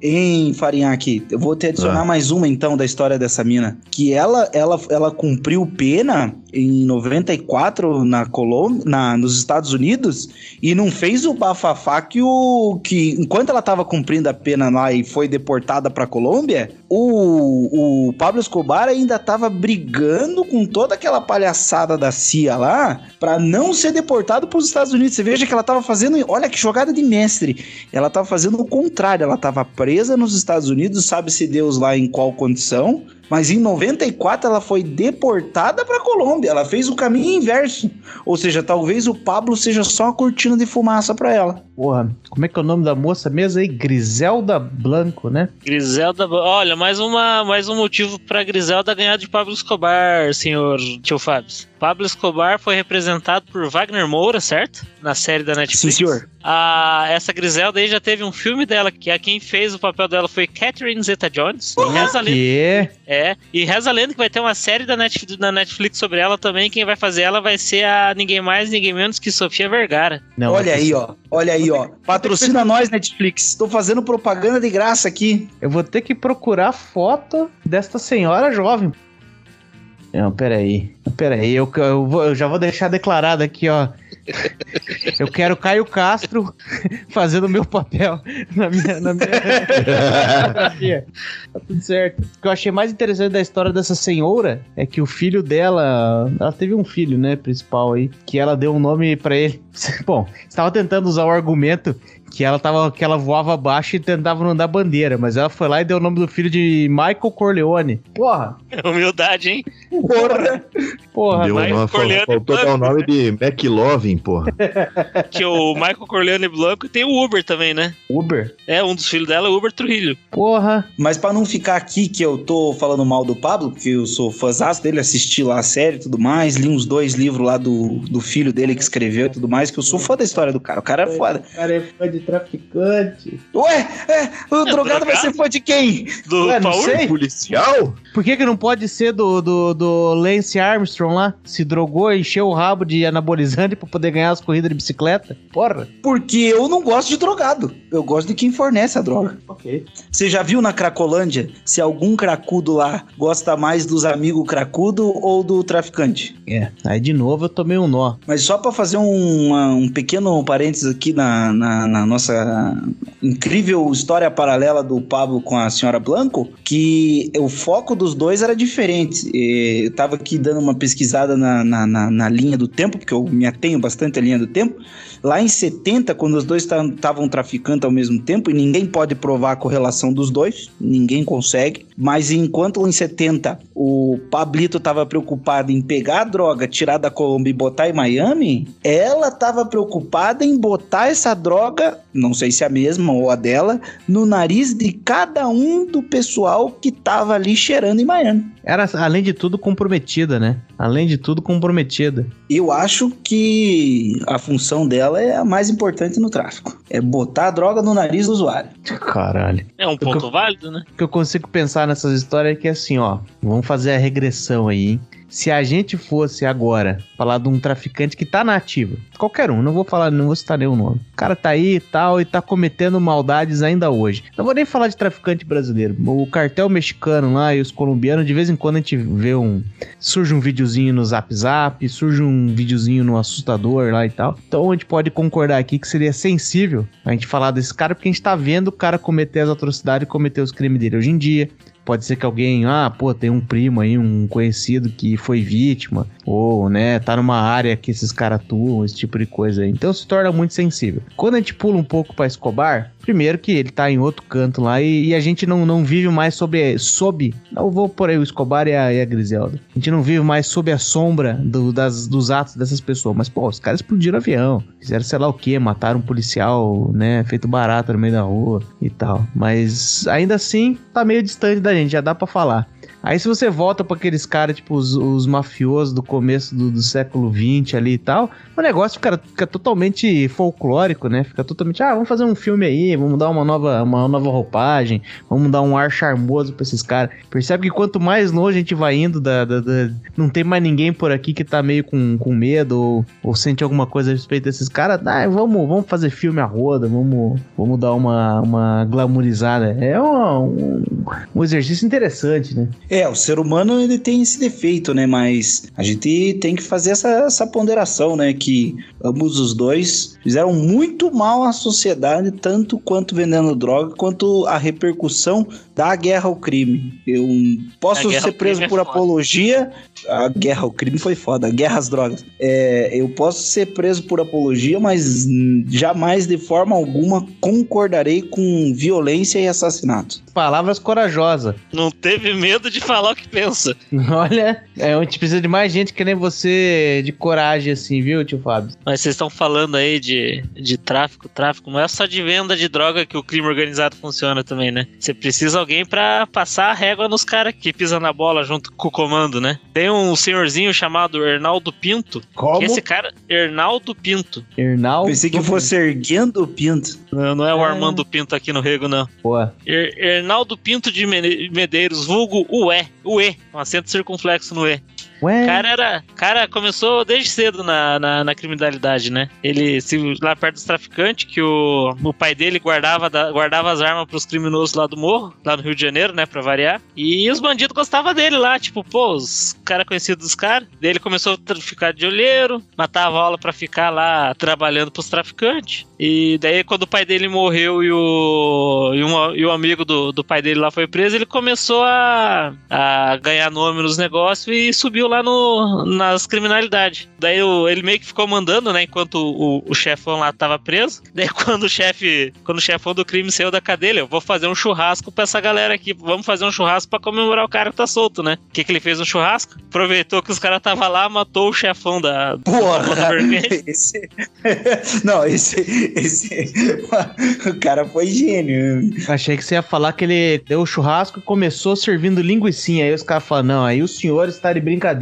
Em Farinhaque, eu vou te adicionar Ah. mais uma então da história dessa mina. Que ela, ela, ela cumpriu pena em 94 na Colômbia, na, nos Estados Unidos e não fez o bafafá que o. que enquanto ela tava cumprindo a pena lá e foi deportada pra Colômbia, o, o Pablo Escobar ainda tava brigando com toda aquela palhaçada da CIA lá pra não ser deportado pros Estados Unidos. Você veja que ela tava fazendo. Olha que jogada de mestre. Ela tava fazendo o contrário, ela tava presa nos Estados Unidos, sabe-se Deus lá em qual condição. Mas em 94 ela foi deportada para Colômbia. Ela fez o caminho inverso. Ou seja, talvez o Pablo seja só uma cortina de fumaça para ela. Porra, como é que é o nome da moça mesmo aí? Griselda Blanco, né? Griselda. Olha, mais, uma, mais um motivo pra Griselda ganhar de Pablo Escobar, senhor tio Fábio. Pablo Escobar foi representado por Wagner Moura, certo? Na série da Netflix. Sim, senhor. A, essa Griselda aí já teve um filme dela, que a quem fez o papel dela foi Catherine Zeta-Jones. E reza Que? É, e reza a lenda que vai ter uma série da Netflix, da Netflix sobre ela também. Quem vai fazer ela vai ser a ninguém mais, ninguém menos que Sofia Vergara. Não, Olha é aí, ó. Olha aí, ó. Patrocina nós, Netflix. Tô fazendo propaganda de graça aqui. Eu vou ter que procurar foto desta senhora jovem. Não, peraí. Peraí, eu, eu, vou- eu já vou deixar declarado aqui, ó. Eu quero Caio Castro fazendo o meu papel na minha, na minha. Tá tudo certo. O que eu achei mais interessante da história dessa senhora é que o filho dela. Ela teve um filho, né, principal aí, que ela deu um nome pra ele. Bom, estava tentando usar o argumento que ela tava que ela voava abaixo e tentava não dar bandeira, mas ela foi lá e deu o nome do filho de Michael Corleone. Porra, Humildade, hein? Porra. porra, Deu uma, Corleone faltou dar o nome de McLovin, porra. Que o Michael Corleone Blanco tem o Uber também, né? Uber. É, um dos filhos dela é o Uber Trujillo. Porra. Mas pra não ficar aqui que eu tô falando mal do Pablo, que eu sou fãzaço dele, assisti lá a série e tudo mais, li uns dois livros lá do, do filho dele que escreveu e tudo mais, que eu sou fã da história do cara. O cara é foda. O cara é fã de traficante. Ué, é, o drogado vai ser fã de quem? Do Ué. Policial? Por que, que não pode ser do, do, do Lance Armstrong lá? Se drogou, encheu o rabo de anabolizante pra poder ganhar as corridas de bicicleta? Porra. Porque eu não gosto de drogado. Eu gosto de quem fornece a droga. Ok. Você já viu na Cracolândia se algum cracudo lá gosta mais dos amigos cracudo ou do traficante? É. Aí de novo eu tomei um nó. Mas só para fazer um, uma- um pequeno parênteses aqui na, na, na nossa incrível história paralela do Pablo com a senhora Blanco, que o foco dos dois era diferente. Eu tava aqui dando uma pesquisada na, na, na- na linha do tempo, porque eu me atenho bastante à linha do tempo. Lá em 70, quando os dois estavam traficando ao mesmo tempo, e ninguém pode provar a correlação dos dois, ninguém consegue. Mas enquanto em 70 o Pablito estava preocupado em pegar a droga, tirar da Colômbia e botar em Miami, ela estava preocupada em botar essa droga, não sei se é a mesma ou a dela, no nariz de cada um do pessoal que tava ali cheirando em Miami. Era, além de tudo, comprometida, né? Além de tudo, comprometida. Eu acho que a função dela é a mais importante no tráfico. É botar a droga no nariz do usuário. Caralho. É um ponto válido, né? O que eu consigo pensar nessas histórias é que assim, ó, vamos fazer a regressão aí, hein? Se a gente fosse agora falar de um traficante que tá na ativa, qualquer um, não vou falar, não vou citar nenhum nome. O cara tá aí e tal e tá cometendo maldades ainda hoje. Não vou nem falar de traficante brasileiro. O cartel mexicano lá e os colombianos, de vez em quando a gente vê um. Surge um videozinho no Zap Zap, surge um videozinho no assustador lá e tal. Então a gente pode concordar aqui que seria sensível a gente falar desse cara, porque a gente tá vendo o cara cometer as atrocidades e cometer os crimes dele hoje em dia. Pode ser que alguém, ah, pô, tem um primo aí, um conhecido que foi vítima, ou, né, tá numa área que esses caras atuam, esse tipo de coisa aí. Então se torna muito sensível. Quando a gente pula um pouco pra Escobar, primeiro que ele tá em outro canto lá e, e a gente não, não vive mais sob, sob, eu vou por aí o Escobar e a, e a Griselda. A gente não vive mais sob a sombra do- das, dos atos dessas pessoas. Mas, pô, os caras explodiram avião, fizeram sei lá o que, mataram um policial, né, feito barata no meio da rua e tal. Mas ainda assim, tá meio distante da gente. Gente, já dá pra falar. Aí se você volta pra aqueles caras, tipo, os, os mafiosos do começo do, do século XX ali e tal, o negócio fica, fica totalmente folclórico, né? Fica totalmente, ah, vamos fazer um filme aí, vamos dar uma nova, uma nova roupagem, vamos dar um ar charmoso pra esses caras. Percebe que quanto mais longe a gente vai indo, da, da- da- não tem mais ninguém por aqui que tá meio com, com medo ou, ou sente alguma coisa a respeito desses caras. Ah, vamos, vamos fazer filme a roda, vamos, vamos dar uma, uma glamourizada. É um, um, um exercício interessante, né? É, o ser humano ele tem esse defeito, né? Mas a gente tem que fazer essa, essa ponderação, né? Que ambos os dois fizeram muito mal à sociedade, tanto quanto vendendo droga, quanto a repercussão da guerra ao crime. Eu posso ser preso é por foda. apologia. A guerra ao crime foi foda, a guerra às drogas. É, eu posso ser preso por apologia, mas jamais de forma alguma concordarei com violência e assassinato. Palavras corajosas. Não teve medo de falar o que pensa. Olha, é, a gente precisa de mais gente que nem você de coragem assim, viu, tio Fábio? Mas vocês estão falando aí de, de tráfico, tráfico. Não é só de venda de droga que o crime organizado funciona também, né? Você precisa de alguém pra passar a régua nos caras que pisam na bola junto com o comando, né? Tem um senhorzinho chamado Hernaldo Pinto. Como? que Esse cara, Hernaldo Pinto. Hernal. Pensei que fosse erguendo o pinto. Não, não é o É. Armando Pinto aqui no Rego, não. Boa. Er- Hernaldo Pinto de Medeiros, vulgo Ué. Ué, um acento circunflexo no E. O cara era. cara começou desde cedo na, na, na criminalidade, né? Ele se, lá perto dos traficantes, que o, o pai dele guardava, da- guardava as armas pros criminosos lá do morro, lá no Rio de Janeiro, né? Pra variar. E os bandidos gostavam dele lá, tipo, pô, os caras conhecidos dos caras. Daí ele começou a ficar de olheiro, matava aula pra ficar lá trabalhando pros traficantes. E daí, quando o pai dele morreu e o, e um- e o amigo do, do pai dele lá foi preso, ele começou a, a ganhar nome nos negócios e subiu lá no, nas criminalidades. Daí o- ele meio que ficou mandando, né? Enquanto o, o chefão lá tava preso. Daí quando o chefe, quando o chefão do crime saiu da cadeia, ele, eu vou fazer um churrasco pra essa galera aqui. Vamos fazer um churrasco pra comemorar o cara que tá solto, né? O que, que ele fez no churrasco? Aproveitou que os caras tava lá, matou o chefão da, Porra! Vermelho. Esse... Não, esse, esse. O cara foi gênio. achei que você ia falar que ele deu o churrasco e começou servindo linguicinha. Aí os caras falam, não, aí o senhor está de brincadeira.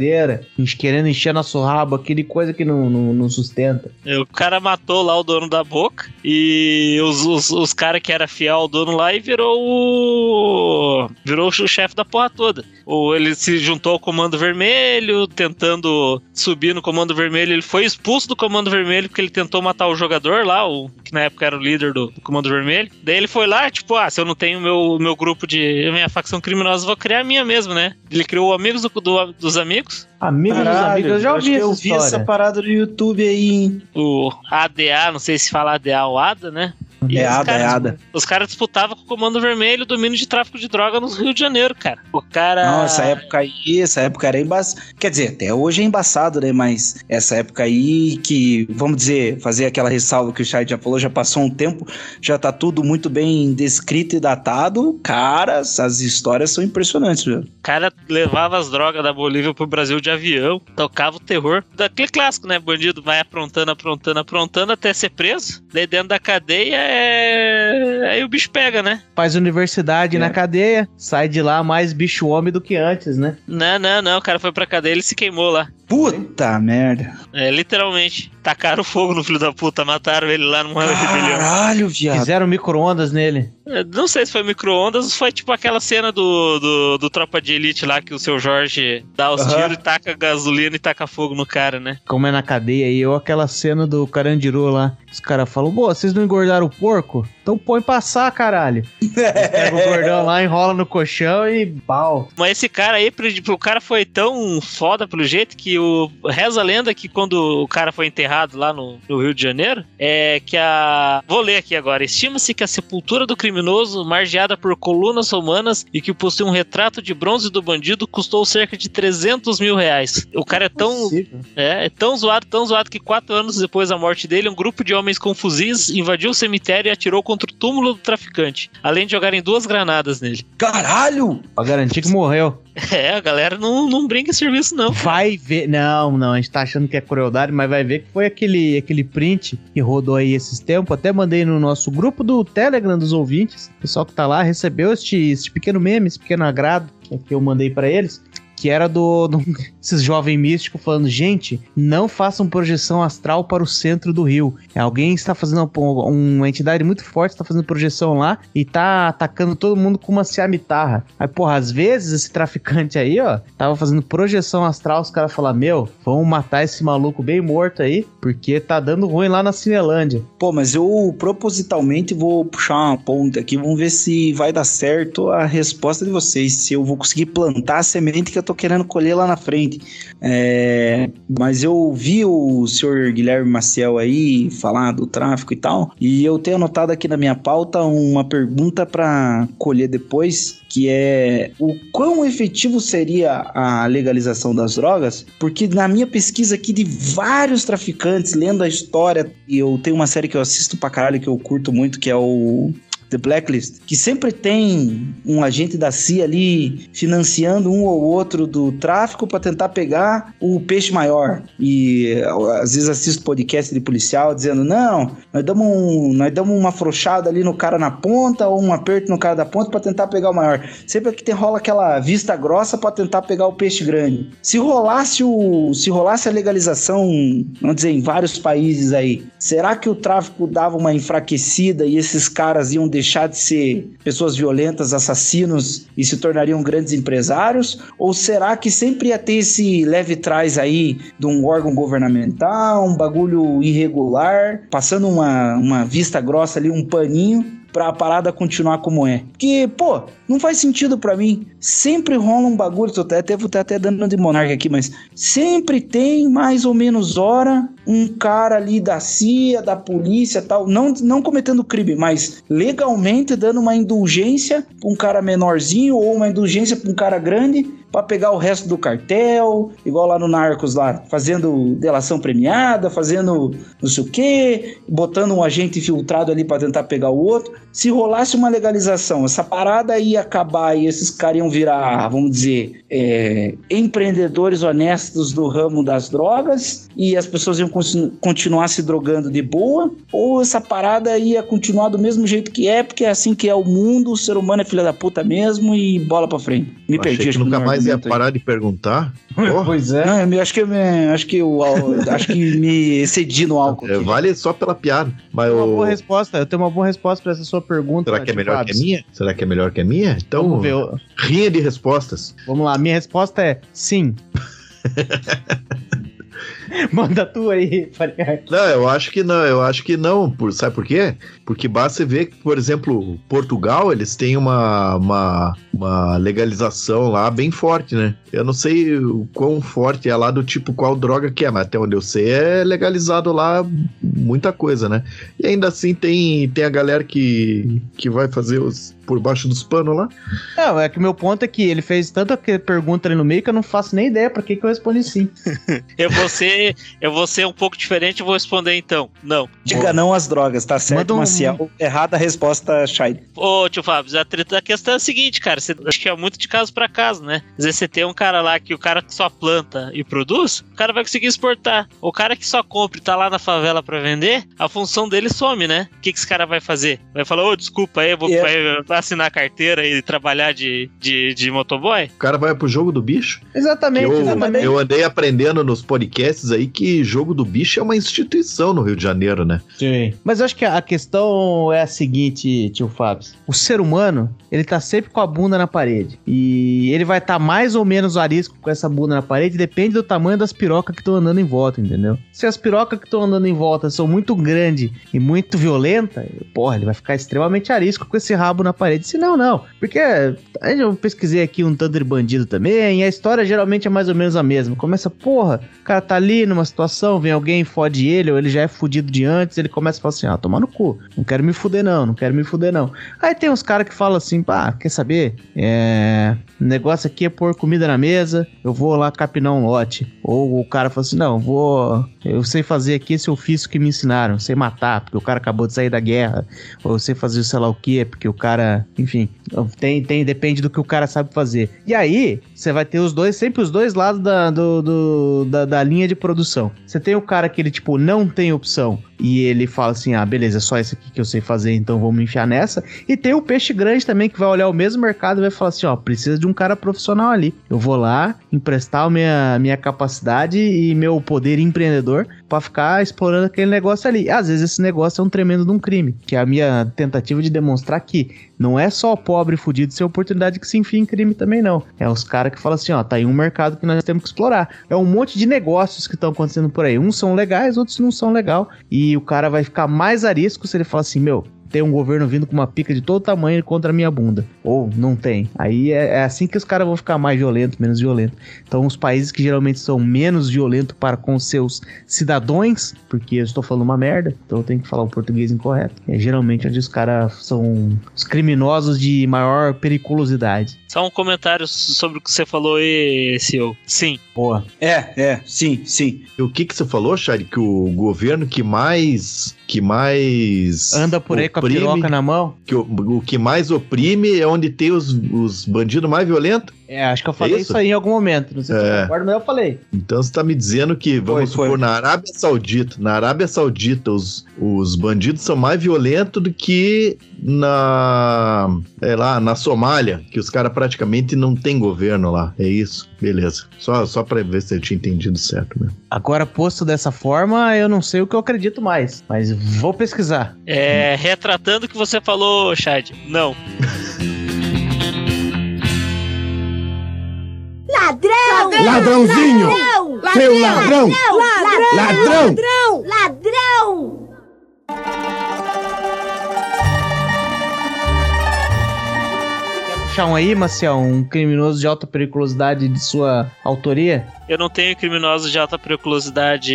A gente querendo encher nosso rabo, aquele coisa que não, não, não sustenta. O cara matou lá o dono da boca e os, os, os caras que era fiel ao dono lá e virou o. virou o chefe da porra toda. Ou ele se juntou ao Comando Vermelho, tentando subir no Comando Vermelho. Ele foi expulso do Comando Vermelho porque ele tentou matar o jogador lá, o que na época era o líder do, do Comando Vermelho. Daí ele foi lá, tipo, ah, se eu não tenho meu, meu grupo de. minha facção criminosa, vou criar a minha mesmo, né? Ele criou Amigos do- do- dos Amigos. Amigos dos amigos, eu já ouvi essa eu vi história. essa parada no YouTube aí, hein? O ADA, não sei se fala ADA ou ADA, né? E É ada, caras- é ada. Os caras disputavam com o Comando Vermelho o domínio de tráfico de droga no Rio de Janeiro, cara. O cara. Não, essa época aí, essa época era embaçada. Quer dizer, até hoje é embaçado, né? Mas essa época aí que, vamos dizer, fazer aquela ressalva que o Chay já falou, já passou um tempo, já tá tudo muito bem descrito e datado. Cara, as histórias são impressionantes, viu? O cara levava as drogas da Bolívia pro Brasil de avião, tocava o terror. Daquele clássico, né? Bandido vai aprontando, aprontando, aprontando até ser preso. Daí dentro da cadeia é. Aí o bicho pega, né? Faz universidade É. na cadeia, sai de lá mais bicho homem do que antes, né? Não, não, não. O cara foi pra cadeia ele se queimou lá. Puta merda. É, literalmente. Tacaram fogo no filho da puta, mataram ele lá numa rebelião. Caralho, viado. Fizeram micro-ondas nele. É, Não sei se foi micro-ondas ou foi tipo aquela cena do, do, do Tropa de Elite lá que o seu Jorge dá os tiros e taca gasolina e taca fogo no cara, né? Como é na cadeia aí, ou aquela cena do Carandiru lá. Os caras falam, pô, vocês não engordaram o porco? Então põe passar, caralho. Pega o gordão lá, enrola no colchão e pau. Mas esse cara aí, pro- o cara foi tão foda pelo jeito que o. Reza a lenda que quando o cara foi enterrado lá no, no Rio de Janeiro, é que a. Vou ler aqui agora. Estima-se que a sepultura do criminoso, margeada por colunas romanas e que possui um retrato de bronze do bandido, custou cerca de 300 mil reais. O cara é tão. É, é tão zoado, tão zoado que quatro anos depois da morte dele, um grupo de homens com fuzis invadiu o cemitério e atirou contra contra o túmulo do traficante, além de jogarem duas granadas nele. Caralho! Pra garantir que morreu. É, a galera não, não brinca em serviço, não. Vai ver. Não, não, a gente tá achando que é crueldade, mas vai ver que foi aquele, aquele print que rodou aí esses tempos. Até mandei no nosso grupo do Telegram dos ouvintes. O pessoal que tá lá recebeu este, este pequeno meme, esse pequeno agrado que eu mandei para eles que era do, do esses jovens místicos falando, gente, não façam projeção astral para o centro do rio. Alguém está fazendo uma entidade muito forte está fazendo projeção lá e tá atacando todo mundo com uma ciamitarra. Aí, porra, às vezes esse traficante aí, ó, tava fazendo projeção astral, os caras falaram, meu, vamos matar esse maluco bem morto aí, porque tá dando ruim lá na Cinelândia. Pô, mas eu propositalmente vou puxar uma ponta aqui, vamos ver se vai dar certo a resposta de vocês, se eu vou conseguir plantar a semente que eu tô querendo colher lá na frente. É, mas eu vi o senhor Guilherme Maciel aí falar do tráfico e tal, e eu tenho anotado aqui na minha pauta uma pergunta para colher depois, que é o quão efetivo seria a legalização das drogas? Porque na minha pesquisa aqui de vários traficantes, lendo a história, eu tenho uma série que eu assisto pra caralho que eu curto muito, que é o The Blacklist, que sempre tem um agente da CIA ali financiando um ou outro do tráfico para tentar pegar o peixe maior. E às vezes assisto podcast de policial dizendo: não, nós damos, um, nós damos uma afrouxada ali no cara na ponta ou um aperto no cara da ponta para tentar pegar o maior. Sempre que tem, rola aquela vista grossa para tentar pegar o peixe grande. Se rolasse, o, se rolasse a legalização, vamos dizer, em vários países aí, será que o tráfico dava uma enfraquecida e esses caras iam deixar de ser pessoas violentas, assassinos e se tornariam grandes empresários? Ou será que sempre ia ter esse leve trás aí de um órgão governamental, um bagulho irregular, passando uma, uma vista grossa ali, um paninho? Pra parada continuar como é. Porque, pô, não faz sentido para mim. Sempre rola um bagulho, tô até, vou até dando de monarca aqui, mas sempre tem mais ou menos hora um cara ali da CIA, da polícia tal, não, não cometendo crime, mas legalmente dando uma indulgência pra um cara menorzinho ou uma indulgência pra um cara grande para pegar o resto do cartel, igual lá no Narcos lá, fazendo delação premiada, fazendo não sei o quê, botando um agente infiltrado ali para tentar pegar o outro. Se rolasse uma legalização, essa parada ia acabar e esses caras iam virar, vamos dizer, é, empreendedores honestos do ramo das drogas e as pessoas iam continuar se drogando de boa, ou essa parada ia continuar do mesmo jeito que é, porque é assim que é o mundo, o ser humano é filha da puta mesmo e bola pra frente. Me Eu perdi. achei que acho nunca no mais ia argumento aí. parar de perguntar. Porra, Pois é. Não, eu acho que acho que eu, acho que me excedi no álcool. é, aqui. vale só pela piada. Mas Eu tenho uma o... boa resposta. Eu tenho uma boa resposta pra essa sua pergunta. Será que é melhor que a minha? Será que é melhor que a minha? Então, Vamos ver. rinha de respostas. Vamos lá. Minha resposta é sim. Manda tu aí, Faria. Não, eu acho que não, eu acho que não. Por, sabe por quê? Porque basta ver que, por exemplo, Portugal, eles têm uma, uma, uma legalização lá bem forte, né? Eu não sei o quão forte é lá do tipo qual droga que é, mas até onde eu sei é legalizado lá muita coisa, né? E ainda assim tem, tem a galera que, que vai fazer os por baixo dos panos lá. Não, é que o meu ponto é que ele fez tanta pergunta ali no meio que eu não faço nem ideia pra que, que eu respondi sim. Eu vou ser, eu vou ser um pouco diferente e vou responder então. Não. Diga não às drogas, tá certo, um- Maciel? Errada a resposta, Shai. Ô, tio Fábio, a, treta, a questão é a seguinte, cara. Você, acho que é muito de caso pra caso, né? Às vezes você tem um cara lá que o cara que só planta e produz, o cara vai conseguir exportar. O cara que só compra e tá lá na favela pra vender, a função dele some, né? O que, que esse cara vai fazer? Vai falar, ô, desculpa aí, eu vou É. assinar a carteira e trabalhar de, de, de motoboy? O cara vai pro jogo do bicho. Exatamente, Eu, exatamente. eu andei aprendendo nos podcasts aí que jogo do bicho é uma instituição no Rio de Janeiro, né? Sim. Mas eu acho que a questão é a seguinte, tio Fábio. O ser humano, ele tá sempre com a bunda na parede. E ele vai estar mais ou menos arisco com essa bunda na parede, depende do tamanho das pirocas que estão andando em volta, entendeu? Se as pirocas que estão andando em volta são muito grandes e muito violentas, porra, ele vai ficar extremamente arisco com esse rabo na parede. Se não, não. Porque eu pesquisei aqui um de bandido também, e a história geralmente é mais ou menos a mesma. Começa, porra, o cara tá ali, numa situação, vem alguém, fode ele, ou ele já é fudido de antes, ele começa a falar assim: ah, tomar no cu, não quero me fuder não, não quero me fuder não. Aí tem uns caras que falam assim: pá, quer saber? É. O negócio aqui é pôr comida na mesa, eu vou lá capinar um lote. Ou o cara fala assim: não, vou. Eu sei fazer aqui esse ofício que me ensinaram, sei matar, porque o cara acabou de sair da guerra, ou eu sei fazer sei lá o que, porque o cara, enfim, tem, tem, depende do que o cara sabe fazer. E aí, você vai ter os dois, sempre os dois lados da, do, do da, da linha de produção. Você tem o cara que ele, tipo, não tem opção e ele fala assim: ah, beleza, é só isso aqui que eu sei fazer, então vamos enfiar nessa. E tem o peixe grande também que vai olhar o mesmo mercado e vai falar assim: ó, precisa de um cara profissional ali. Eu vou lá emprestar minha, minha capacidade e meu poder empreendedor para ficar explorando aquele negócio ali. Às vezes esse negócio é um tremendo de um crime, que é a minha tentativa de demonstrar que não é só o pobre fudido ser oportunidade que se enfia em crime também, não. É os caras que falam assim, ó, tá aí um mercado que nós temos que explorar. É um monte de negócios que estão acontecendo por aí. Uns são legais, outros não são legal. E o cara vai ficar mais arisco se ele falar assim, meu, tem um governo vindo com uma pica de todo tamanho contra a minha bunda. Ou não tem. Aí é, é assim que os caras vão ficar mais violentos, menos violentos. Então, os países que geralmente são menos violentos para com seus cidadãos, porque eu estou falando uma merda, então eu tenho que falar o português incorreto. É geralmente onde os caras são os criminosos de maior periculosidade. Só um comentário sobre o que você falou aí, CEO. Sim. Boa. É, é, sim, sim. E o que que você falou, Chari? Que o governo que mais que mais anda por aí com a piroca na mão? Que o, o que mais oprime é onde tem os, os bandidos mais violentos? É, acho que eu falei é isso? isso? aí em algum momento. Não sei se é. concordo, mas eu falei. Então você tá me dizendo que, vamos foi, supor, foi. na Arábia Saudita, na Arábia Saudita, os, os bandidos são mais violentos do que na. É lá, na Somália, que os caras praticamente não tem governo lá. É isso? Beleza. Só, só pra ver se eu tinha entendido certo mesmo. Agora, posto dessa forma, eu não sei o que eu acredito mais, mas vou pesquisar. É, retratando o que você falou, Chad. Não. Ladrão! Ladrãozinho! Ladrão! Seu ladrão! Ladrão! Ladrão! Ladrão! Ladrão! Quer puxar um aí, Marcial? Um criminoso de alta periculosidade de sua autoria? Eu não tenho criminosos de alta periculosidade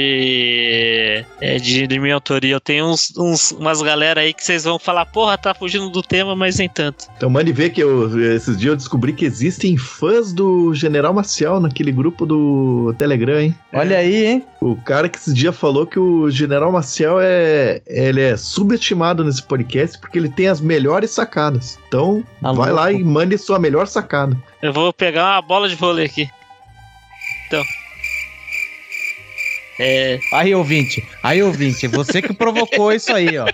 é, de, de, minha autoria. Eu tenho uns, uns, umas galera aí que vocês vão falar, porra, tá fugindo do tema, mas nem tanto. Então mande ver que eu, esses dias eu descobri que existem fãs do General Marcial naquele grupo do Telegram, hein? Olha é. aí, hein? O cara que esses dias falou que o General Marcial é, ele é subestimado nesse podcast porque ele tem as melhores sacadas. Então, Alô. vai lá e mande sua melhor sacada. Eu vou pegar uma bola de vôlei aqui. Então. É... Aí, ouvinte, aí, ouvinte, você que provocou isso aí, ó.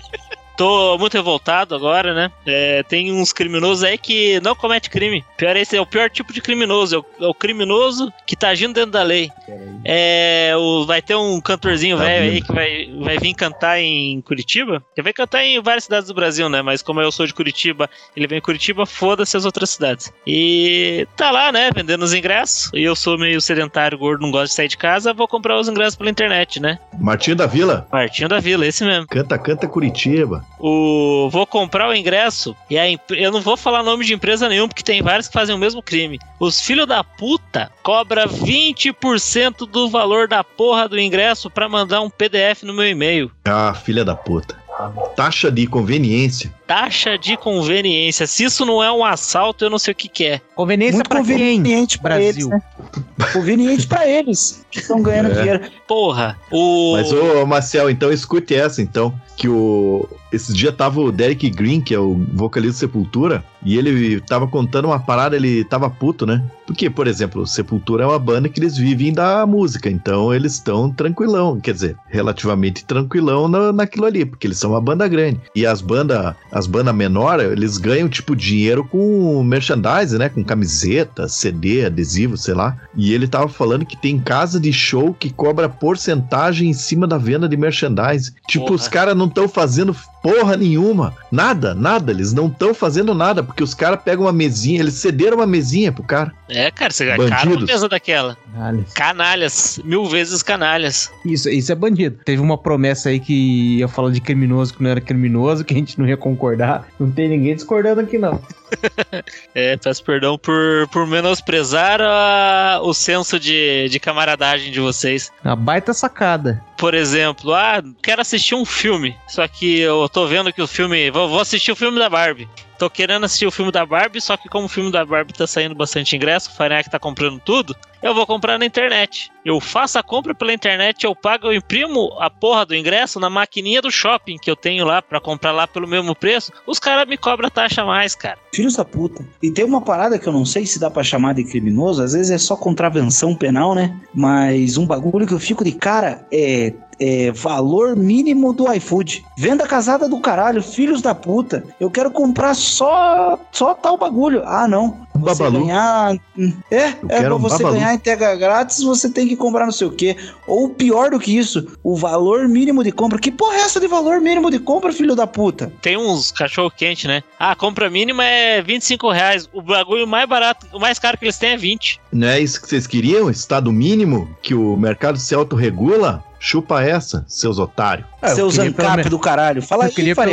Tô muito revoltado agora, né? É, tem uns criminosos aí que não comete crime. Pior esse é o pior tipo de criminoso. É o, é o criminoso que tá agindo dentro da lei. É, o, vai ter um cantorzinho tá velho aí que vai, vai vir cantar em Curitiba. Ele vai cantar em várias cidades do Brasil, né? Mas como eu sou de Curitiba, ele vem em Curitiba, foda-se as outras cidades. E tá lá, né? Vendendo os ingressos. E eu sou meio sedentário, gordo, não gosto de sair de casa. Vou comprar os ingressos pela internet, né? Martinho da Vila. Martinho da Vila, esse mesmo. Canta, canta Curitiba o vou comprar o ingresso e a eu não vou falar nome de empresa nenhum porque tem vários que fazem o mesmo crime. Os filhos da puta cobra 20% do valor da porra do ingresso para mandar um PDF no meu e-mail. Ah, filha da puta. Taxa de conveniência. Taxa de conveniência. Se isso não é um assalto, eu não sei o que, que é. Conveniência Muito pra conveniente quem? Brasil. Eles, né? conveniente pra eles que estão ganhando é. dinheiro. Porra. O... Mas, ô, Marcel, então escute essa, então. Que o. Esses dias tava o Derek Green, que é o vocalista do Sepultura, e ele tava contando uma parada, ele tava puto, né? Porque, por exemplo, Sepultura é uma banda que eles vivem da música, então eles estão tranquilão, quer dizer, relativamente tranquilão na, naquilo ali, porque eles são uma banda grande. E as bandas as bandas menores, eles ganham, tipo, dinheiro com merchandising, né? Com camiseta, CD, adesivo, sei lá. E ele tava falando que tem casa de show que cobra porcentagem em cima da venda de merchandising. Tipo, porra. os caras não estão fazendo porra nenhuma. Nada, nada. Eles não estão fazendo nada, porque os caras pegam uma mesinha, eles cederam uma mesinha pro cara. É, cara, você cara uma mesa daquela. Canalhas. canalhas. Mil vezes canalhas. Isso, isso é bandido. Teve uma promessa aí que ia falar de criminoso que não era criminoso, que a gente não ia concordar. Não tem ninguém discordando aqui, não. É, peço perdão por, por menosprezar a- o senso de, de camaradagem de vocês. Uma baita sacada. Por exemplo, ah, quero assistir um filme. Só que eu tô vendo que o filme. Vou, vou assistir o filme da Barbie. Tô querendo assistir o filme da Barbie, só que como o filme da Barbie tá saindo bastante ingresso, o Fanac tá comprando tudo, eu vou comprar na internet. Eu faço a compra pela internet, eu pago, eu imprimo a porra do ingresso na maquininha do shopping que eu tenho lá pra comprar lá pelo mesmo preço. Os caras me cobram taxa a mais, cara. Filhos da puta. E tem uma parada que eu não sei se dá pra chamar de criminoso, às vezes é só contravenção penal, né? Mas um bagulho que eu fico de cara é, é valor mínimo do iFood. Venda casada do caralho, filhos da puta. Eu quero comprar só só tal bagulho. Ah, não. Um Você babalu. ganhar. É, é quero pra um você babalu. ganhar entrega grátis, você tem que comprar não sei o quê. Ou pior do que isso, o valor mínimo de compra. Que porra é essa de valor mínimo de compra, filho da puta? Tem uns cachorro quente, né? Ah, a compra mínima é 25 reais. O bagulho mais barato, o mais caro que eles têm é 20. Não é isso que vocês queriam? Estado mínimo? Que o mercado se autorregula? Chupa essa, seus otários. Ah, eu Seus queria pelo ancap menos- do caralho. Fala eu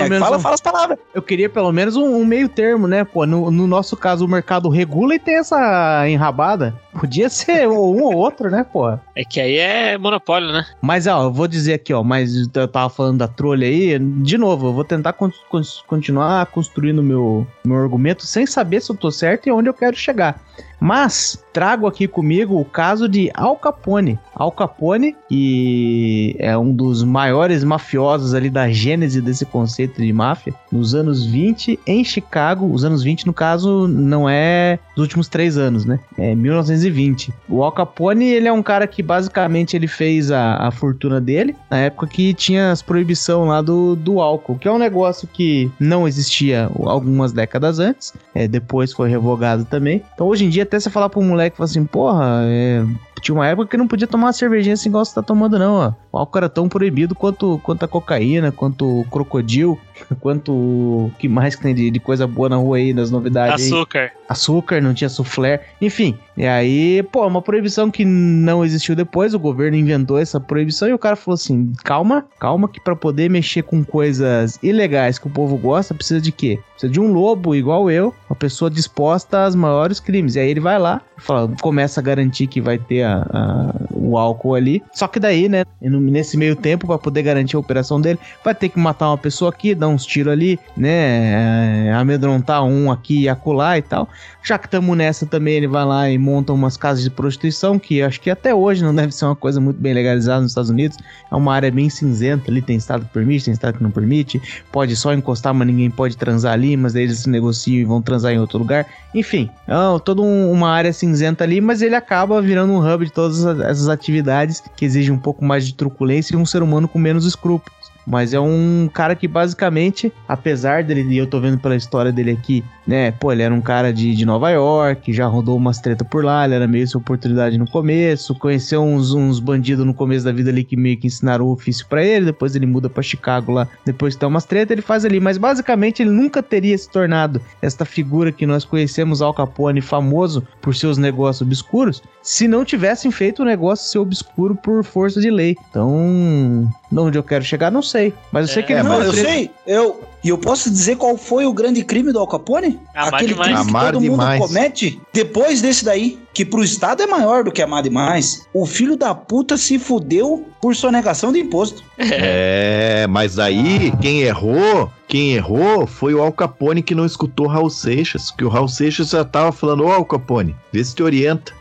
aí, menos Fala, um- fala as palavras. Eu queria pelo menos um, um meio termo, né? Pô, no, no nosso caso o mercado regula e tem essa enrabada. Podia ser um ou outro, né, pô? É que aí é monopólio, né? Mas, ó, eu vou dizer aqui, ó, mas eu tava falando da trolha aí, de novo, eu vou tentar con- con- continuar construindo meu, meu argumento sem saber se eu tô certo e onde eu quero chegar. Mas trago aqui comigo o caso de Al Capone. Al Capone, que é um dos maiores mafiosos ali da gênese desse conceito de máfia, nos anos 20 em Chicago. Os anos 20, no caso, não é dos últimos três anos, né? É 1920. O Al Capone, ele é um cara que basicamente ele fez a, a fortuna dele na época que tinha as proibição lá do, do álcool, que é um negócio que não existia algumas décadas antes, é, depois foi revogado também. Então hoje em dia até você falar um moleque assim, porra, é, tinha uma época que não podia tomar uma cervejinha assim igual você tá tomando não, ó. O álcool era tão proibido quanto, quanto a cocaína, quanto o crocodilo, quanto o que mais que tem de, de coisa boa na rua aí, das novidades aí Açúcar. açúcar, não tinha soufflé, enfim. E aí, pô, uma proibição que não existiu depois, o governo inventou essa proibição e o cara falou assim: calma, calma, que pra poder mexer com coisas ilegais que o povo gosta, precisa de quê? Precisa de um lobo igual eu, uma pessoa disposta aos maiores crimes. E aí ele vai lá, fala, começa a garantir que vai ter a- a- o álcool ali. Só que daí, né, nesse meio tempo, pra poder garantir a operação dele, vai ter que matar uma pessoa aqui, dar uns tiros ali, né, é, amedrontar um aqui e acolá e tal. Já que estamos nessa também, ele vai lá e monta umas casas de prostituição, que acho que até hoje não deve ser uma coisa muito bem legalizada nos Estados Unidos. É uma área bem cinzenta ali, tem estado que permite, tem estado que não permite. Pode só encostar, mas ninguém pode transar ali, mas aí eles se negociam e vão transar em outro lugar. Enfim, é toda um- uma área cinzenta ali, mas ele acaba virando um hub de todas essas- essas atividades que exigem um pouco mais de truculência e um ser humano com menos escrúpulos. groep Mas é um cara que basicamente, apesar dele, e eu tô vendo pela história dele aqui, né? Pô, ele era um cara de, de Nova York, já rodou umas treta por lá, ele era meio sem oportunidade no começo, conheceu uns, uns bandidos no começo da vida ali que meio que ensinaram o ofício pra ele, depois ele muda pra Chicago lá, depois tem umas treta, ele faz ali, mas basicamente ele nunca teria se tornado esta figura que nós conhecemos, Al Capone, famoso por seus negócios obscuros, se não tivessem feito o negócio ser obscuro por força de lei. Então, onde eu quero chegar, não sei. Mas eu sei que ele É, não, foi eu preso- sei. Eu, e eu posso dizer qual foi o grande crime do Al Capone? Amar Aquele demais. crime que Amar todo demais. mundo comete depois desse daí, que pro Estado é maior do que amar demais. O filho da puta se fudeu por sonegação de imposto. É, mas aí quem errou, quem errou foi o Al Capone que não escutou Raul Seixas, que o Raul Seixas já tava falando, ô Al Capone, vê se te orienta.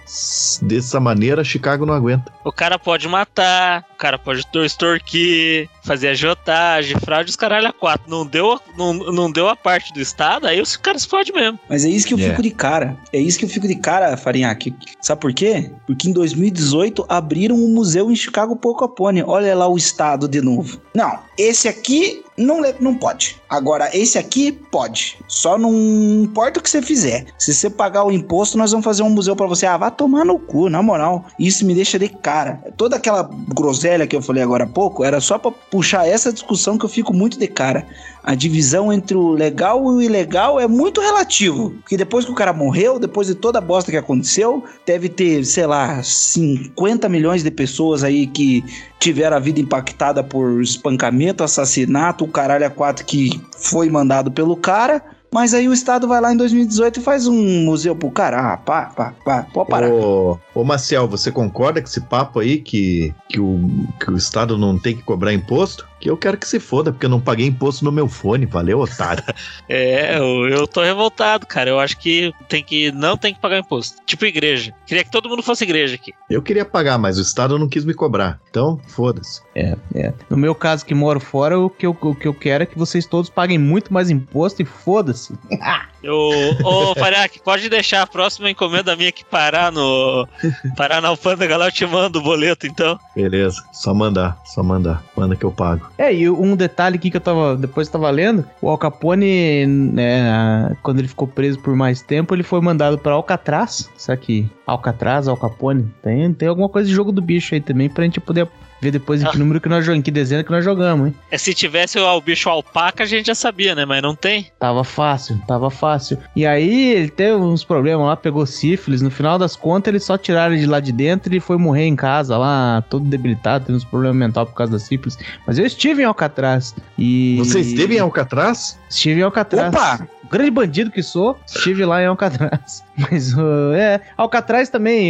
Dessa maneira, Chicago não aguenta. O cara pode matar, o cara pode tor- extorquir, fazer agiotagem, fraude, os caralho a quatro. Não deu, não, não deu a parte do Estado, aí os caras se fodem mesmo. Mas é isso que eu É. fico de cara. É isso que eu fico de cara, Farinhaque. Sabe por quê? Porque em 2018 abriram um museu em Chicago Capone. Olha lá o estado de novo. Não, esse aqui não, não pode. Agora, esse aqui pode. Só não importa o que você fizer. Se você pagar o imposto, nós vamos fazer um museu pra você. Ah, vá tomar no cu, na moral. Isso me deixa de cara. Toda aquela groselha que eu falei agora há pouco era só pra puxar essa discussão que eu fico muito de cara. A divisão entre o legal e o ilegal é muito relativo. Porque depois que o cara morreu, depois de toda a bosta que aconteceu, deve ter, sei lá, 50 milhões de pessoas aí que tiveram a vida impactada por espancamento, assassinato, o caralho a quatro que foi mandado pelo cara. Mas aí o Estado vai lá em 2018 e faz um museu pro cara. Ah, pá, pá, pá, pode parar. Ô, ô Marcel, você concorda com esse papo aí que, que, o, que o Estado não tem que cobrar imposto? Que eu quero que se foda, porque eu não paguei imposto no meu fone, valeu, otário. É, eu, eu tô revoltado, cara. Eu acho que tem que não tem que pagar imposto. Tipo igreja. Queria que todo mundo fosse igreja aqui. Eu queria pagar, mas o Estado não quis me cobrar. Então, foda-se. É, é. No meu caso, que moro fora, o que, eu, o que eu quero é que vocês todos paguem muito mais imposto e foda-se. Ô, ô Fariak, pode deixar a próxima encomenda minha que parar no. parar na alfândega lá, eu te mando o boleto, então. Beleza, só mandar, só mandar. Manda que eu pago. É, e um detalhe aqui que eu tava. Depois eu tava lendo, o Al Capone, né, quando ele ficou preso por mais tempo, ele foi mandado pra Alcatraz. Será que Alcatraz, Al Capone? Tem, tem alguma coisa de jogo do bicho aí também pra gente poder ver depois em que número que nós jogamos, em que desenho que nós jogamos, hein? É, se tivesse o bicho alpaca, a gente já sabia, né? Mas não tem. Tava fácil, tava fácil. E aí ele teve uns problemas lá, pegou sífilis. No final das contas, eles só tiraram ele de lá de dentro e foi morrer em casa lá, todo debilitado, tendo uns problemas mentais por causa da sífilis. Mas eu estive em Alcatraz. E. Você esteve em Alcatraz? Estive em Alcatraz. Opa! Grande bandido que sou, estive lá em Alcatraz. Mas, uh, é, Alcatraz também,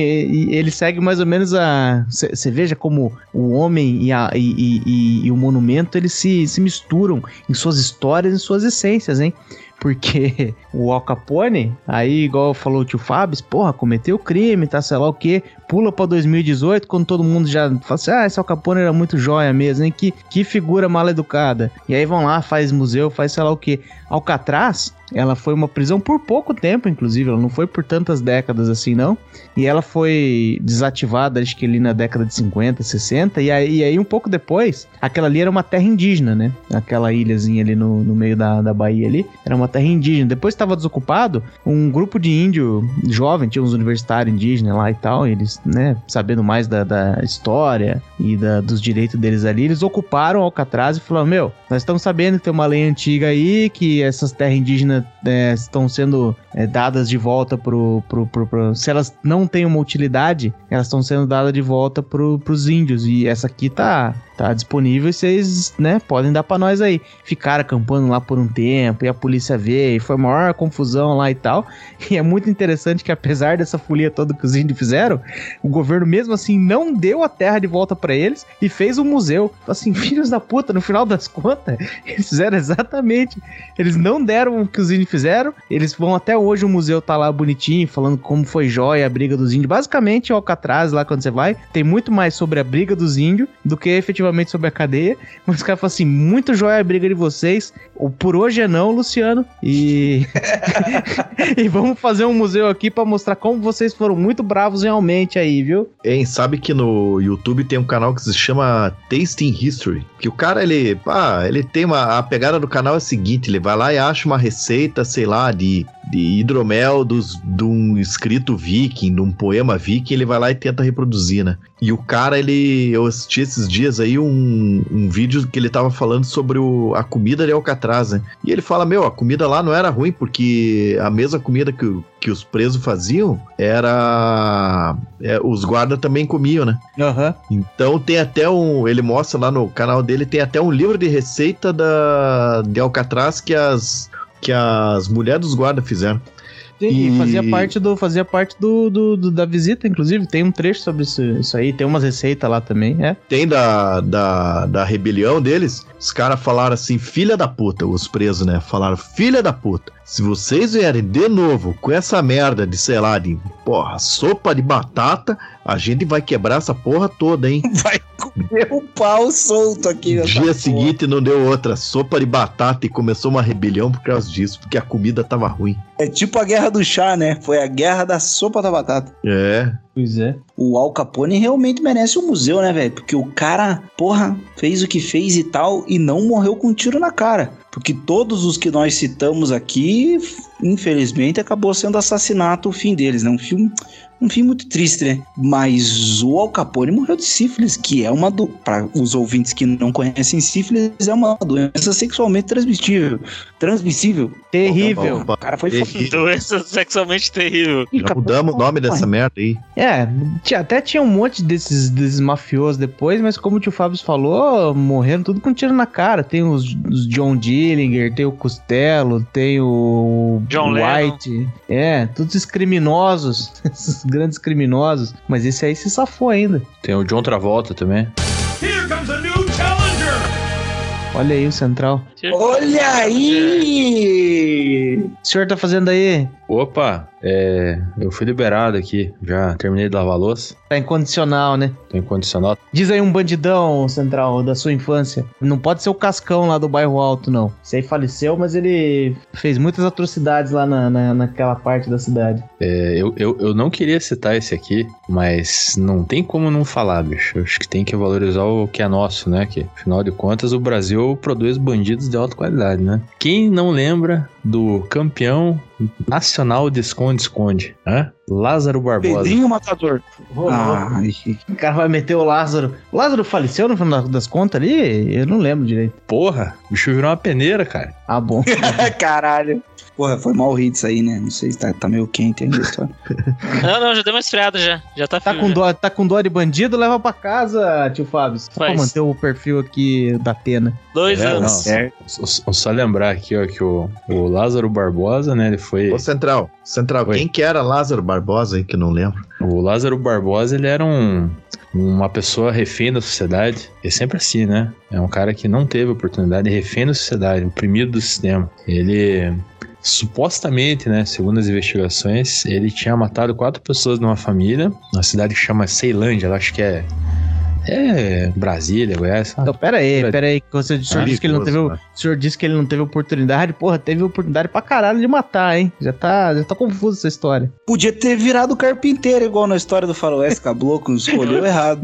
ele segue mais ou menos a. Você veja como o homem e, a, e, e- e- o monumento eles se, se misturam em suas histórias e suas essências, hein? Porque o Al Capone, aí, igual falou o tio Fábio, porra, cometeu crime, tá, sei lá o quê, pula pra 2018, quando todo mundo já fala assim, ah, esse Al Capone era muito joia mesmo, hein? Que, que figura mal educada. E aí vão lá, faz museu, faz sei lá o quê. Alcatraz, ela foi uma prisão por pouco tempo, inclusive, ela não foi por tantas décadas assim, não. E ela foi desativada, acho que ali na década de 50, 60, e aí, e aí um pouco depois, aquela ali era uma terra indígena, né? Aquela ilhazinha ali no, no meio da, da Bahia ali, era uma terra indígena. Depois estava desocupado, um grupo de índio jovem, tinha uns universitários indígenas lá e tal, eles, né, sabendo mais da, da história e da- dos direitos deles ali, eles ocuparam Alcatraz e falaram, meu, nós estamos sabendo que tem uma lei antiga aí, que essas terras indígenas é, estão sendo é, dadas de volta pro, pro, pro, pro- Se elas não têm uma utilidade, elas estão sendo dadas de volta pro, pros índios. E essa aqui tá, tá disponível e vocês, né, podem dar pra nós aí. Ficaram acampando lá por um tempo e a polícia veio, e foi maior confusão lá e tal. E é muito interessante que apesar dessa folia toda que os índios fizeram, o governo mesmo assim não deu a terra de volta pra eles e fez um museu. Assim, filhos da puta, no final das contas, eles fizeram exatamente. Eles não deram o que os índios fizeram, eles vão até hoje o museu tá lá bonitinho, falando como foi jóia a briga dos índios. Basicamente, o Alcatraz, lá quando você vai, tem muito mais sobre a briga dos índios do que efetivamente sobre a cadeia. Mas os caras falam assim: muito jóia a briga de vocês. O por hoje é não, Luciano. E. e vamos fazer um museu aqui pra mostrar como vocês foram muito bravos realmente aí, viu? Hein, sabe que no YouTube tem um canal que se chama Tasting History. Que o cara, ele, pá, ele tem uma. A pegada do canal é a seguinte: ele vai lá e acha uma receita, sei lá, de, de hidromel dos, de um escrito viking, de um poema viking, ele vai lá e tenta reproduzir, né? E o cara, ele. Eu assisti esses dias aí um, um vídeo que ele tava falando sobre o, a comida de Alcatraz, né? E ele fala: Meu, a comida lá não era ruim, porque a mesma comida que, que os presos faziam era. é, os guardas também comiam, né? Aham. Então tem até um. Ele mostra lá no canal dele, tem até um livro de receita da, de Alcatraz que as. Que as mulheres dos guardas fizeram. E, E- fazia parte do fazia parte do, do- do- da visita, inclusive. Tem um trecho sobre isso, isso aí, tem umas receitas lá também, é. Tem da, da, da rebelião deles. Os caras falaram assim, filha da puta, os presos, né? Falaram, filha da puta. Se vocês vierem de novo com essa merda de, sei lá, de porra, sopa de batata, a gente vai quebrar essa porra toda, hein? Vai comer o pau solto aqui. Dia porra. seguinte não deu outra, sopa de batata e começou uma rebelião por causa disso, porque a comida tava ruim. É tipo a guerra do chá, né? Foi a guerra da sopa da batata. É, Pois é. O Al Capone realmente merece um museu, né, velho? Porque o cara, porra, fez o que fez e tal e não morreu com um tiro na cara. Porque todos os que nós citamos aqui infelizmente, acabou sendo assassinato o fim deles, né? Um filme, um fim muito triste, né? Mas o Al Capone morreu de sífilis, que é uma do para os ouvintes que não conhecem sífilis, é uma doença sexualmente transmissível, transmissível. Terrível. O cara foi Terrível. Doença sexualmente terrível. Já mudamos o nome dessa merda aí. É, tinha- até tinha um monte desses, desses mafiosos depois, mas como o tio Fábio falou, morreram tudo com tiro na cara. Tem os, os John Dillinger, tem o Costello, tem o John White. É, todos esses criminosos, grandes criminosos. Mas esse aí se safou ainda. Tem o John Travolta também. Olha aí o central. Olha aí! O senhor tá fazendo aí? Opa, é, eu fui liberado aqui. Já terminei de lavar a louça. Tá incondicional, né? Tô em condicional. Diz aí um bandidão central da sua infância. Não pode ser o Cascão lá do bairro Alto, não. Esse aí faleceu, mas ele fez muitas atrocidades lá na, na- naquela parte da cidade. É, eu, eu, eu não queria citar esse aqui, mas não tem como não falar, bicho. Eu Acho que tem que valorizar o que é nosso, né? Que, afinal de contas, o Brasil produz bandidos de alta qualidade, né? Quem não lembra do campeão nacional de esconde-esconde, né? Lázaro Barbosa. Pedrinho Matador. Ah, O cara vai meter o Lázaro. O Lázaro faleceu no final das contas ali? Eu não lembro direito. Porra, o bicho virou uma peneira, cara. Ah, bom. caralho. Porra, foi mal disso aí, né? Não sei se tá, tá meio quente ainda a história. Não, não, já deu uma esfriada já. Já tá Tá frio. com, já. dó, tá com dó de bandido? Leva pra casa, tio Fábio. Só pra manter o perfil aqui da Atena. Dois É, anos. não. Só, só- lembrar aqui, ó, que o, o Lázaro Barbosa, né? Ele foi. Ô, Central, Central, Oi. quem que era Lázaro Barbosa aí que eu não lembro? O Lázaro Barbosa, ele era um, uma pessoa refém da sociedade. É sempre assim, né? É um cara que não teve oportunidade, refém da sociedade, oprimido do sistema. Ele, supostamente, né, segundo as investigações, ele tinha matado quatro pessoas numa família, na cidade que chama Ceilândia, acho que é... É Brasília, Goiás. Então, pera aí, Pera- pera aí. que o senhor, disse que ele não teve, perigoso, o senhor disse que ele não teve oportunidade. Porra, teve oportunidade pra caralho de matar, hein? Já tá, já tá confuso essa história. Podia ter virado carpinteiro, igual na história do Faroeste Caboclo, escolheu errado.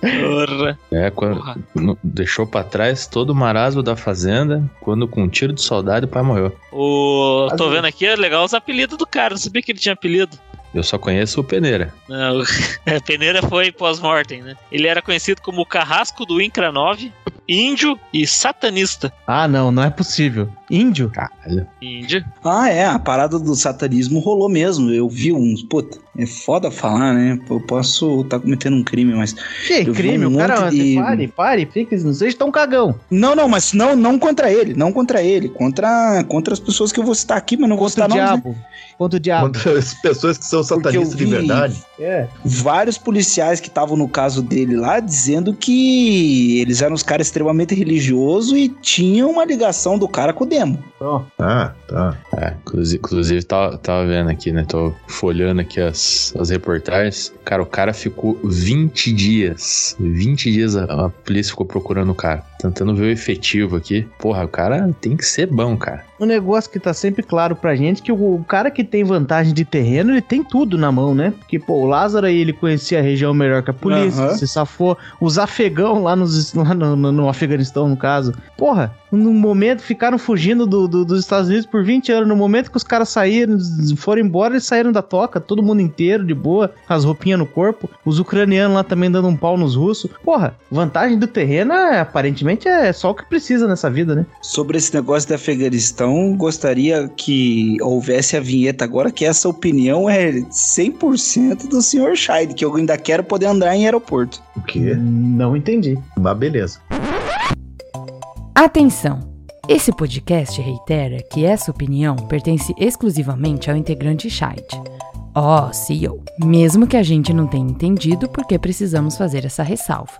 Porra. É, quando, Porra. deixou pra trás todo o marasmo da fazenda, quando com um tiro de soldado o pai morreu. O... Tô vendo aqui, é legal os apelidos do cara. Não sabia que ele tinha apelido. Eu só conheço o Peneira. Não, peneira foi pós-mortem, né? Ele era conhecido como o Carrasco do Incra 9, Índio e Satanista. Ah, não, não é possível. Índio? Caralho. Índio. Ah, é, a parada do satanismo rolou mesmo. Eu vi uns. Puta, é foda falar, né? Eu posso estar cometendo um crime, mas. Que crime? um o cara. de- Pare, pare, fique, não seja tão cagão. Não, não, mas não, não contra ele, não contra ele, contra, contra as pessoas que eu vou citar aqui, mas não vou Contra o citar né? diabo. Contra o diabo. Contra as pessoas que são satanistas de verdade. É. vários policiais que estavam no caso dele lá dizendo que eles eram uns caras extremamente religiosos e tinham uma ligação do cara com o demo. Ó, Ah, tá. É, inclusive, inclusive tava, tava vendo aqui, né? Tô folhando aqui as, as reportagens. Cara, o cara ficou 20 dias. 20 dias a, a polícia ficou procurando o cara. Tentando ver o efetivo aqui. Porra, o cara tem que ser bom, cara. um negócio que tá sempre claro pra gente que o, cara que tem vantagem de terreno, ele tem tudo na mão, né? Porque, pô, o Lázaro aí, ele conhecia a região melhor que a polícia, Aham. se safou. Os afegão lá, nos, lá no, no- no Afeganistão, no caso. Porra, no momento, ficaram fugindo do- do- dos Estados Unidos por 20 anos. No momento que os caras saíram, foram embora, eles saíram da toca, todo mundo inteiro, de boa, com as roupinhas no corpo. Os ucranianos lá também dando um pau nos russos. Porra, vantagem do terreno, é, aparentemente, é só o que precisa nessa vida, né? Sobre esse negócio de Afeganistão, gostaria que houvesse a vinheta agora, que essa opinião é 100% do Sr. Scheid, que eu ainda quero poder andar em aeroporto. O quê? Não entendi. Mas beleza. Atenção! Esse podcast reitera que essa opinião pertence exclusivamente ao integrante Scheid. Ó, CEO, mesmo que a gente não tenha entendido por que precisamos fazer essa ressalva.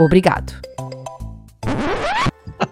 Obrigado.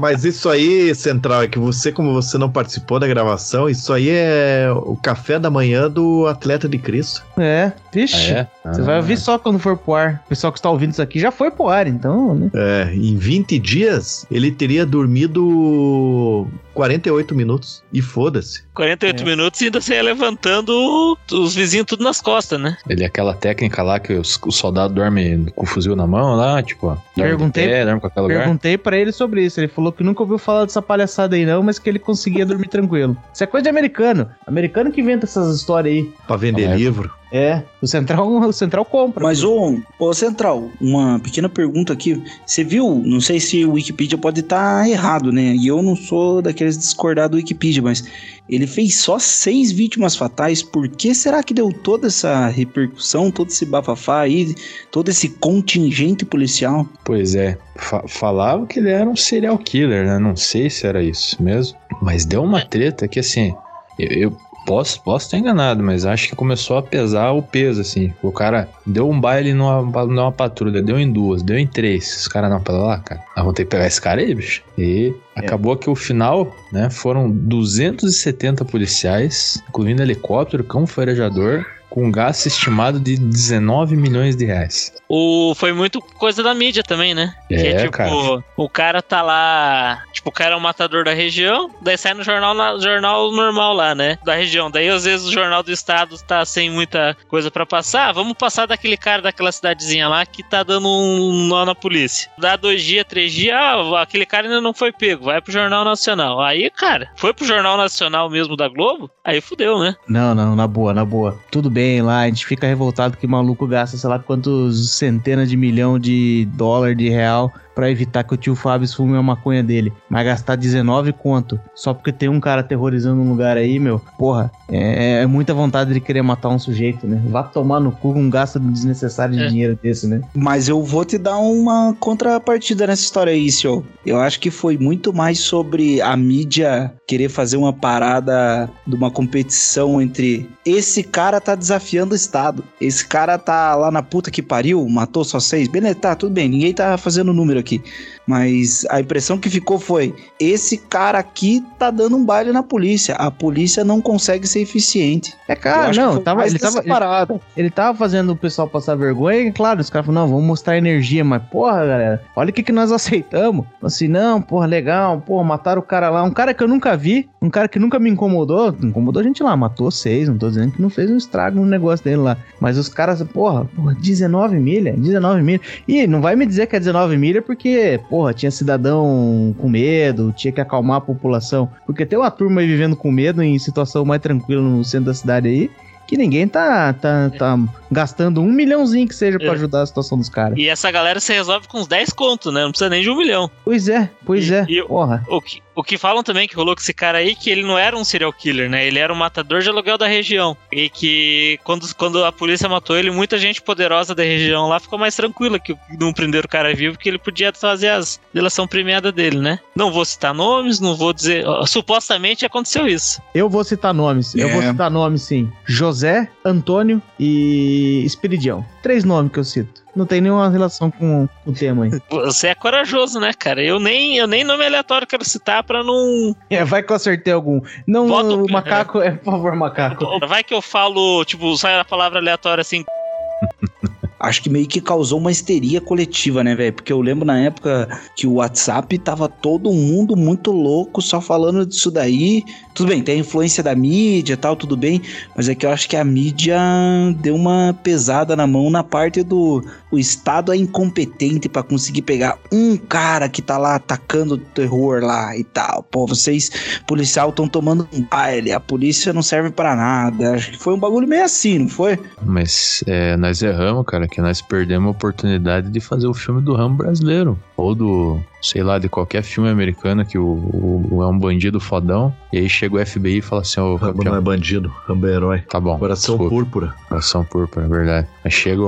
Mas isso aí, Central, é que você, como você não participou da gravação, isso aí é o café da manhã do atleta de Cristo. É, vixe. Ah, é? Você vai ouvir só quando for pro ar. O pessoal que está ouvindo isso aqui já foi pro ar, então, né? É, em 20 dias, ele teria dormido 48 minutos. E foda-se. 48 É. minutos e ainda você ia levantando os vizinhos tudo nas costas, né? Ele é aquela técnica lá que os, o soldado dorme com o fuzil na mão lá, tipo, ó, dorme Perguntei- pé, dorme com aquele lugar. Perguntei pra ele sobre isso. Ele falou falou que nunca ouviu falar dessa palhaçada aí não, mas que ele conseguia dormir tranquilo. Isso é coisa de americano. Americano que inventa essas histórias aí. Pra vender É. livro. É, o Central, o Central compra. Mas, ô, ô Central, uma pequena pergunta aqui. Você viu, não sei se o Wikipedia pode estar errado, né? E eu não sou daqueles discordar do Wikipedia, mas ele fez só seis vítimas fatais. Por que será que deu toda essa repercussão, todo esse bafafá aí, todo esse contingente policial? Pois é, fa falava que ele era um serial killer, né? Não sei se era isso mesmo. Mas deu uma treta que assim, eu, eu posso, posso estar enganado, mas acho que começou a pesar o peso, assim. O cara deu um baile numa, numa patrulha, deu em duas, deu em três. Os caras não, pera lá, cara. Nós vamos ter que pegar esse cara aí, bicho. E acabou que o final, né, foram 270 policiais, incluindo helicóptero, cão farejador, com um gasto estimado de 19 milhões de reais. O, foi muito coisa da mídia também, né? É, tipo, cara. o cara tá lá. Tipo, o cara é o matador da região, daí sai no jornal, na- jornal normal lá, né? Da região. Daí, às vezes, o jornal do estado tá sem muita coisa pra passar. Vamos passar daquele cara daquela cidadezinha lá que tá dando um nó na polícia. Dá dois dias, três dias, ah, aquele cara ainda não foi pego. Vai pro Jornal Nacional. Aí, cara, foi pro Jornal Nacional mesmo da Globo, aí fudeu, né? Não, não, na boa, na boa. Tudo bem lá, a gente fica revoltado que o maluco gasta, sei lá, quantos centenas de milhão de dólar, de real, pra evitar que o tio Fábio fume a maconha dele. Mas gastar 19 conto, só porque tem um cara aterrorizando um lugar aí, meu, porra, é, é muita vontade de querer matar um sujeito, né? Vá tomar no cu um gasto desnecessário de É. dinheiro desse, né? Mas eu vou te dar uma contrapartida nessa história aí, senhor. Eu acho que foi muito mais sobre a mídia querer fazer uma parada de uma competição entre esse cara tá desafiando o Estado, esse cara tá lá na puta que pariu, matou só seis, beleza, tá, tudo bem, ninguém tá fazendo número aqui que mas a impressão que ficou foi: esse cara aqui tá dando um baile na polícia. A polícia não consegue ser eficiente. É, cara, não, tava, ele tava, ele, ele tava fazendo o pessoal passar vergonha, e claro, os caras falaram, não, vamos mostrar energia, mas porra, galera, olha o que, que nós aceitamos. Assim, não, porra, legal, porra, mataram o cara lá, um cara que eu nunca vi, um cara que nunca me incomodou, incomodou a gente lá, matou seis, não tô dizendo que não fez um estrago no negócio dele lá, mas os caras, porra, porra 19 milha, 19 milha, e não vai me dizer que é 19 milha porque, porra, tinha cidadão com medo, tinha que acalmar a população, porque tem uma turma aí vivendo com medo em situação mais tranquila no centro da cidade aí, que ninguém tá, tá, tá gastando um milhãozinho que seja pra É. ajudar a situação dos caras. E essa galera se resolve com uns 10 contos, né? Não precisa nem de um milhão. Pois é, pois E- é, e- porra. O que, o que falam também que rolou com esse cara aí, que ele não era um serial killer, né? Ele era um matador de aluguel da região. E que quando, quando a polícia matou ele, muita gente poderosa da região lá ficou mais tranquila que não prenderam o cara vivo, porque ele podia fazer as delação premiada dele, né? Não vou citar nomes, não vou dizer. Supostamente aconteceu isso. Eu vou citar nomes, eu É. vou citar nomes sim. José, Antônio e Espiridião. Três nomes que eu cito. Não tem nenhuma relação com o tema aí. Você é corajoso, né, cara? Eu nem, eu nem nome aleatório quero citar pra não. É, vai que eu acertei algum. Não, Bota o- o macaco, é, por favor, macaco. Vai que eu falo, tipo, sai a palavra aleatória assim. acho que meio que causou uma histeria coletiva, né, velho? Porque eu lembro na época que o WhatsApp tava todo mundo muito louco só falando disso daí. Tudo bem, tem a influência da mídia e tal, tudo bem, mas é que eu acho que a mídia deu uma pesada na mão na parte do o Estado é incompetente pra conseguir pegar um cara que tá lá atacando terror lá e tal. Pô, vocês, policial, estão tomando um baile, a polícia não serve pra nada. Acho que foi um bagulho meio assim, não foi? Mas é, nós erramos, cara, que nós perdemos a oportunidade de fazer o filme do Rambo brasileiro. Ou do, sei lá, de qualquer filme americano que o, o- o- é um bandido fodão. E aí chega o FBI e fala assim, ô, Rambo campeão, não é bandido, Rambo é herói. tá bom. Coração desculpa. púrpura. Coração púrpura, é verdade. Aí chega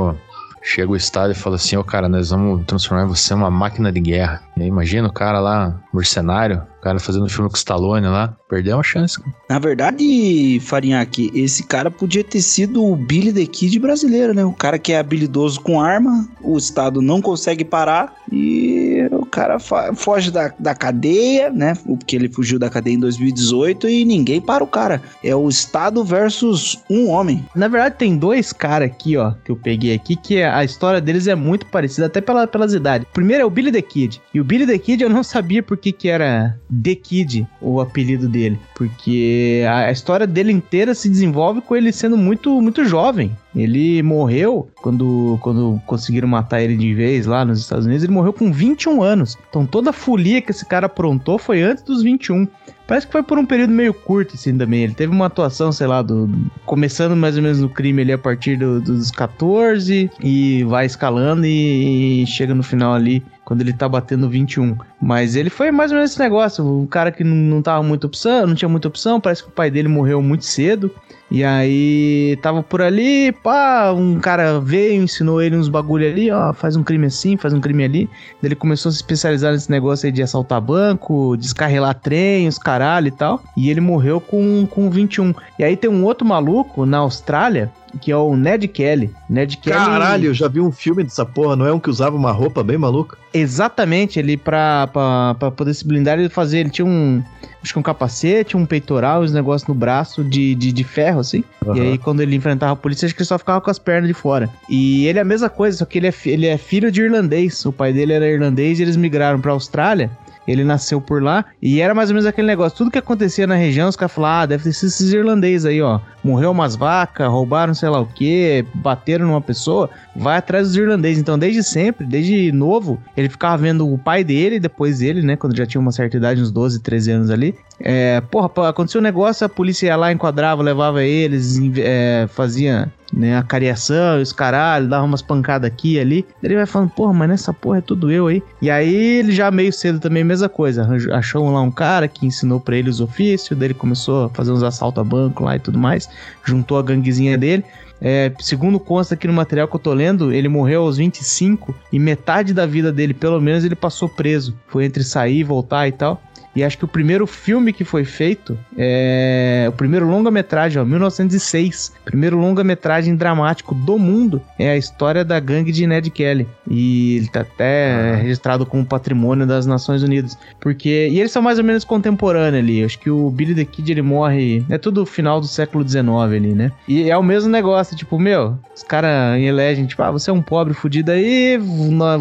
chega o Estado e fala assim, ô cara, nós vamos transformar você numa máquina de guerra. E aí imagina o cara lá, mercenário, o cara fazendo filme com o Stallone lá, perdeu uma chance. cara. Na verdade, Farinhaque, esse cara podia ter sido o Billy the Kid brasileiro, né? O cara que é habilidoso com arma, o Estado não consegue parar e cara foge da, da cadeia, né? Porque ele fugiu da cadeia em 2018 e ninguém para o cara. É o Estado versus um homem. Na verdade, tem dois caras aqui, ó, que eu peguei aqui, que a história deles é muito parecida, até pela, pelas idades. Primeiro é o Billy the Kid. E o Billy the Kid eu não sabia por que, que era The Kid, o apelido dele. Porque a história dele inteira se desenvolve com ele sendo muito, muito jovem. Ele morreu quando, quando conseguiram matar ele de vez lá nos Estados Unidos. Ele morreu com 21 anos. Então toda a folia que esse cara aprontou foi antes dos 21. Parece que foi por um período meio curto, assim, também. Ele teve uma atuação, sei lá, do, começando mais ou menos no crime ali a partir do- dos 14 e vai escalando e, e chega no final ali quando ele tá batendo 21. Mas ele foi mais ou menos esse negócio. Um cara que não, não tava muita opção, não tinha muita opção. Parece que o pai dele morreu muito cedo. E aí tava por ali, pá, um cara veio, ensinou ele uns bagulho ali, ó, faz um crime assim, faz um crime ali. Ele começou a se especializar nesse negócio aí de assaltar banco, descarrelar trem, os caralho e tal. E ele morreu com, com 21. E aí tem um outro maluco na Austrália, que é o Ned Kelly. Ned Kelly. Caralho, eu já vi um filme dessa porra, não é um que usava uma roupa bem maluca? Exatamente, ele pra, pra, pra poder se blindar, ele fazia, ele tinha um, acho que um capacete, um peitoral, uns negócios no braço de, de, de ferro, assim. E aí, quando ele enfrentava a polícia, acho que ele só ficava com as pernas de fora. E ele é a mesma coisa, só que ele é, ele é filho de irlandês. O pai dele era irlandês e eles migraram pra Austrália. Ele nasceu por lá e era mais ou menos aquele negócio. Tudo que acontecia na região, os caras falavam, ah, deve ter sido esses irlandeses aí, ó. Morreu umas vacas, roubaram sei lá o que, bateram numa pessoa. Vai atrás dos irlandeses. Então, desde sempre, desde novo, ele ficava vendo o pai dele, depois ele, né, quando já tinha uma certa idade, uns 12, 13 anos ali. É, porra, aconteceu um negócio, a polícia ia lá, enquadrava, levava eles, é, fazia né, a cariação e os caralho, dava umas pancadas aqui e ali. Ele vai falando, porra, mas nessa porra é tudo eu aí. E aí ele já meio cedo também, mesma coisa. Achou lá um cara que ensinou pra ele os ofícios, daí ele começou a fazer uns assaltos a banco lá e tudo mais. Juntou a ganguezinha dele. É, segundo consta aqui no material que eu tô lendo, ele morreu aos 25 e metade da vida dele, pelo menos, ele passou preso. Foi entre sair voltar e tal. E acho que o primeiro filme que foi feito é. O primeiro longa-metragem, ó, 1906. Primeiro longa-metragem dramático do mundo é a história da gangue de Ned Kelly. E ele tá até registrado como patrimônio das Nações Unidas. Porque. E eles são mais ou menos contemporâneos ali. Acho que o Billy the Kid ele morre. É tudo final do século XIX ali, né? E é o mesmo negócio, tipo, meu, os caras elegem, tipo, ah, você é um pobre fudido aí,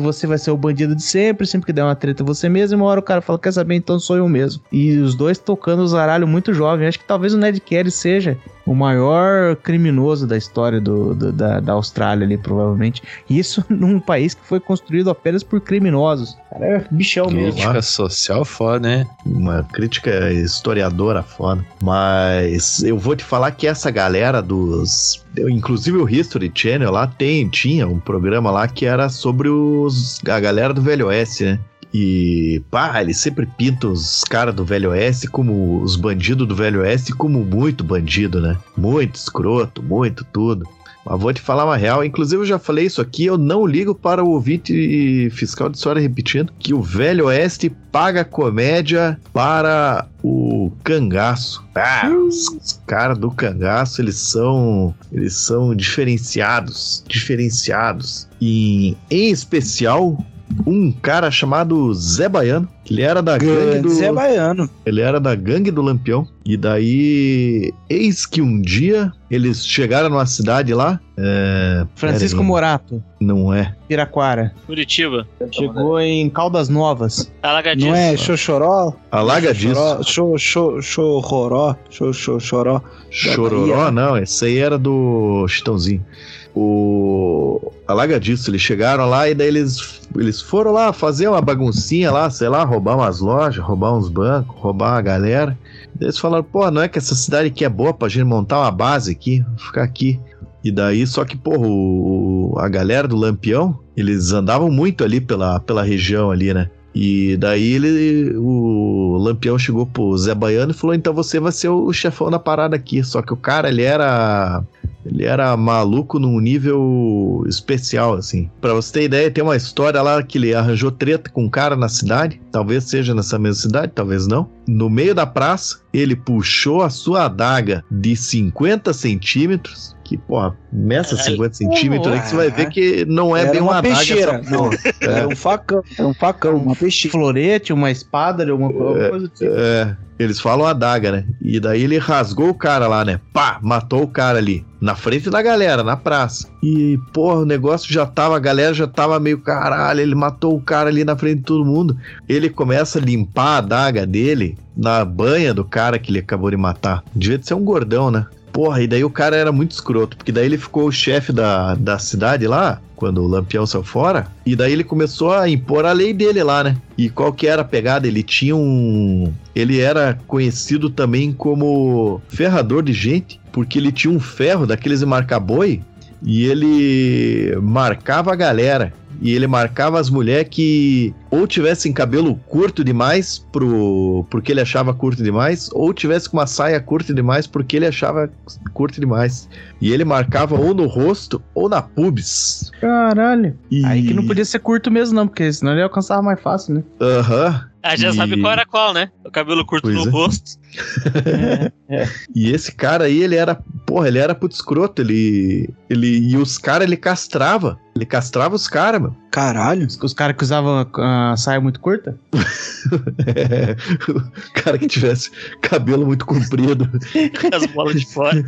você vai ser o bandido de sempre, sempre que der uma treta você mesmo, e uma hora o cara fala, quer saber, então sou eu mesmo. E os dois tocando os zaralho muito jovem. Acho que talvez o Ned Kelly seja o maior criminoso da história do, do- da, da Austrália ali, provavelmente. E Isso num país que foi construído apenas por criminosos. Cara, é bichão mesmo. Crítica social foda, né? Uma crítica historiadora foda. Mas eu vou te falar que essa galera dos. Inclusive o History Channel lá tem, tinha um programa lá que era sobre os, a galera do Velho Oeste, né? E, pá, eles sempre pintam os caras do Velho Oeste como os bandidos do Velho Oeste como muito bandido, né? Muito escroto, muito tudo. Mas vou te falar uma real, inclusive eu já falei isso aqui, eu não ligo para o ouvinte fiscal de história repetindo, que o Velho Oeste paga comédia para o cangaço. Ah, os, os caras do cangaço, eles são eles são diferenciados, diferenciados. E em especial um cara chamado Zé Baiano, ele era da gangue do Zé Baiano. ele era da gangue do Lampião. E daí, eis que um dia eles chegaram numa cidade lá. É, Francisco pera Morato, Não é. Piraquara. Curitiba. Chegou em Caldas Novas. Alagadiço. Não é Xoxoró? Alaga disso. Xoró, xô, xô, xororó. Chororó, não. Esse aí era do Chitãozinho. O Alaga disso, eles chegaram lá e daí eles, eles foram lá fazer uma baguncinha lá, sei lá, roubar umas lojas, roubar uns bancos, roubar a galera. Eles falaram, pô, não é que essa cidade aqui é boa pra gente montar uma base aqui, ficar aqui. E daí, só que, porra, o, a galera do Lampião, eles andavam muito ali pela, pela região ali, né? E daí ele, o Lampião chegou pro Zé Baiano e falou: então você vai ser o chefão da parada aqui. Só que o cara, ele era. Ele era maluco num nível especial, assim. Pra você ter ideia, tem uma história lá que ele arranjou treta com um cara na cidade. Talvez seja nessa mesma cidade, talvez não. No meio da praça, ele puxou a sua adaga de 50 centímetros. Que, porra, meça Caralho. 50 centímetros aí que você vai ver que não é bem uma, uma adaga. peixeira. essa porra. Era um facão, era um facão, uma peixeira. Florete, uma espada, alguma alguma coisa do tipo. É, eles falam adaga, né? E daí ele rasgou o cara lá, né? Pá, matou o cara ali. Na frente da galera, na praça. E, porra, o negócio já tava, a galera já tava meio caralho. Ele matou o cara ali na frente de todo mundo. Ele começa a limpar a adaga dele na banha do cara que ele acabou de matar. Devia de ser um gordão, né? Porra, e daí o cara era muito escroto, porque daí ele ficou o chefe da, da cidade lá, quando o Lampião saiu fora, e daí ele começou a impor a lei dele lá, né? E qual que era a pegada? Ele tinha um. Ele era conhecido também como ferrador de gente, porque ele tinha um ferro daqueles de marcar boi e ele marcava a galera. E ele marcava as mulheres que ou tivessem cabelo curto demais pro, porque ele achava curto demais, ou tivesse com uma saia curta demais porque ele achava curto demais. E ele marcava ou no rosto ou na pubis. Caralho. E... Aí que não podia ser curto mesmo, não, porque senão ele alcançava mais fácil, né? Aham. Ah, já E- sabe qual era qual, né? O cabelo curto Pois no é. rosto. E esse cara aí, ele era, porra, ele era puto escroto, ele, ele e os caras ele castrava, ele castrava os caras, mano. Caralho. Os, os caras que usavam a, a saia muito curta? É, o cara que tivesse cabelo muito comprido. com as bolas de fora.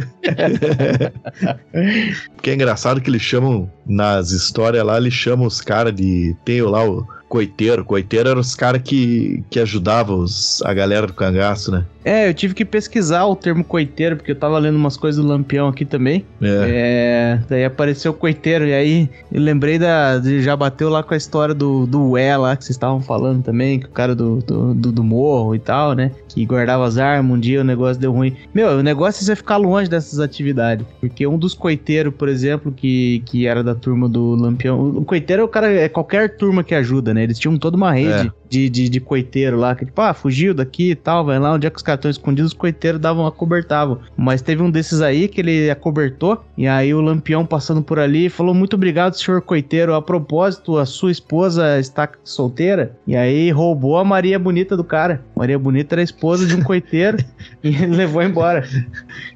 Porque é engraçado que eles chamam, nas histórias lá, eles chamam os caras de. Tem lá o coiteiro. Coiteiro eram os caras que, que ajudavam os- a galera do cangaço, né? É, eu tive que pesquisar o termo coiteiro, porque eu tava lendo umas coisas do Lampião aqui também. É. É, daí apareceu o coiteiro, e aí eu lembrei da. de- Já bateu lá com a história do, do Ué lá, que vocês estavam falando também, que o cara do, do, do, do morro e tal, né? Que guardava as armas, um dia o negócio deu ruim. Meu, o negócio é você ficar longe dessas atividades. Porque um dos coiteiros, por exemplo, que, que era da turma do Lampião. O coiteiro é o cara, é qualquer turma que ajuda, né? Eles tinham toda uma rede É. de, de, de coiteiro lá, que tipo, ah, fugiu daqui e tal, vai lá onde é que os caras estão escondidos, os coiteiros davam, acobertavam. Mas teve um desses aí que ele acobertou, e aí o Lampião passando por ali falou: Muito obrigado, senhor coiteiro. A propósito, a sua esposa está solteira, e aí roubou a Maria Bonita do cara. Maria Bonita era a esposa de um coiteiro, e ele levou embora.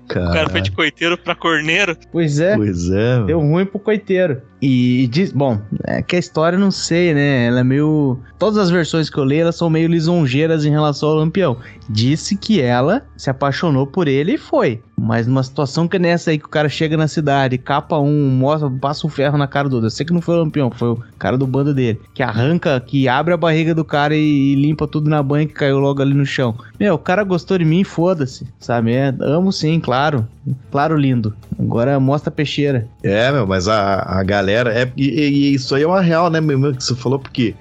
O cara foi de coiteiro pra corneiro. Pois é. Pois é, mano. Deu ruim pro coiteiro. E diz, bom, é que a história eu não sei, né? Ela é meio. Todas as versões que eu li, elas são meio lisonjeiras em relação ao Lampião. Disse que ela se apaixonou por ele e foi. Mas numa situação que nessa aí que o cara chega na cidade, capa um, mostra, passa um ferro na cara do outro. Eu sei que não foi o Lampião, foi o cara do bando dele. Que arranca, que abre a barriga do cara e, e limpa tudo na banha que caiu logo ali no chão. Meu, o cara gostou de mim, foda-se, sabe? É, amo sim, claro. Claro, lindo. Agora mostra a peixeira. É, meu, mas a, a galera. É, e, e isso aí é uma real, né, meu, que você falou, porque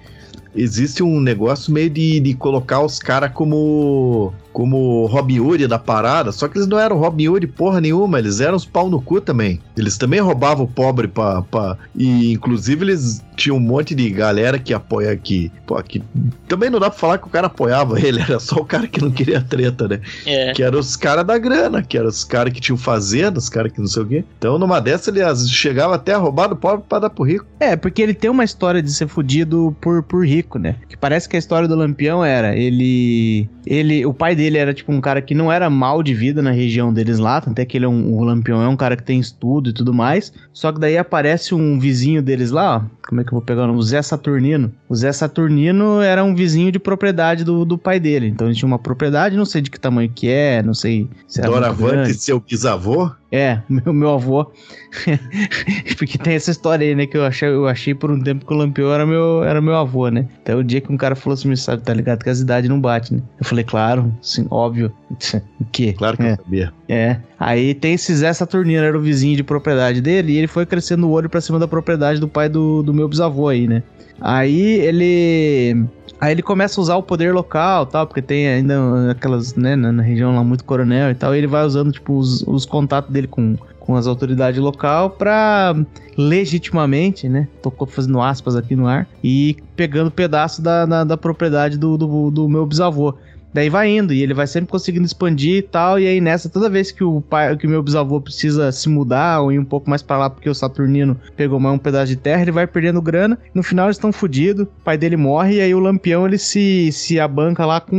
existe um negócio meio de, de colocar os caras como. Como Robin Hood da parada, só que eles não eram Robin Hood porra nenhuma, eles eram os pau no cu também. Eles também roubavam o pobre pra, pra. E inclusive eles tinham um monte de galera que apoia aqui. Pô, que também não dá pra falar que o cara apoiava ele, era só o cara que não queria treta, né? É. Que eram os caras da grana, que eram os caras que tinham fazenda, os caras que não sei o quê. Então, numa dessas, ele chegava até a roubar do pobre pra dar pro rico. É, porque ele tem uma história de ser fudido por, por rico, né? Que parece que a história do Lampião era, ele. ele O pai dele era tipo um cara que não era mal de vida na região deles lá, tanto é que ele é um. O Lampião é um cara que tem estudo e tudo mais. Só que daí aparece um vizinho deles lá, ó. Como é que eu vou pegar o nome? O Zé Saturnino. O Zé Saturnino era um vizinho de propriedade do, do pai dele. Então ele tinha uma propriedade, não sei de que tamanho que é, não sei se era Doravante, seu bisavô. É, meu, meu avô. Porque tem essa história aí, né? Que eu achei, eu achei por um tempo que o Lampião era meu, era meu avô, né? Então o dia que um cara falou assim, sabe, tá ligado? Que as idades não batem, né? Eu falei, claro, sim, óbvio. o quê? Claro que é. eu sabia. É. Aí tem esse Zé Saturnino, era o vizinho de propriedade dele, e ele foi crescendo o olho pra cima da propriedade do pai do, do meu bisavô aí, né? Aí ele. Aí ele começa a usar o poder local tal, porque tem ainda aquelas, né, na, região lá muito coronel e tal, e ele vai usando, tipo, os, os contatos dele com, com as autoridades local pra legitimamente, né, tô fazendo aspas aqui no ar, e pegando pedaço da, da, da propriedade do, do, do meu bisavô. Daí vai indo e ele vai sempre conseguindo expandir e tal. E aí nessa, toda vez que o pai, que o meu bisavô precisa se mudar ou ir um pouco mais pra lá porque o Saturnino pegou mais um pedaço de terra, ele vai perdendo grana. No final eles estão fodidos, o pai dele morre e aí o Lampião ele se, se abanca lá com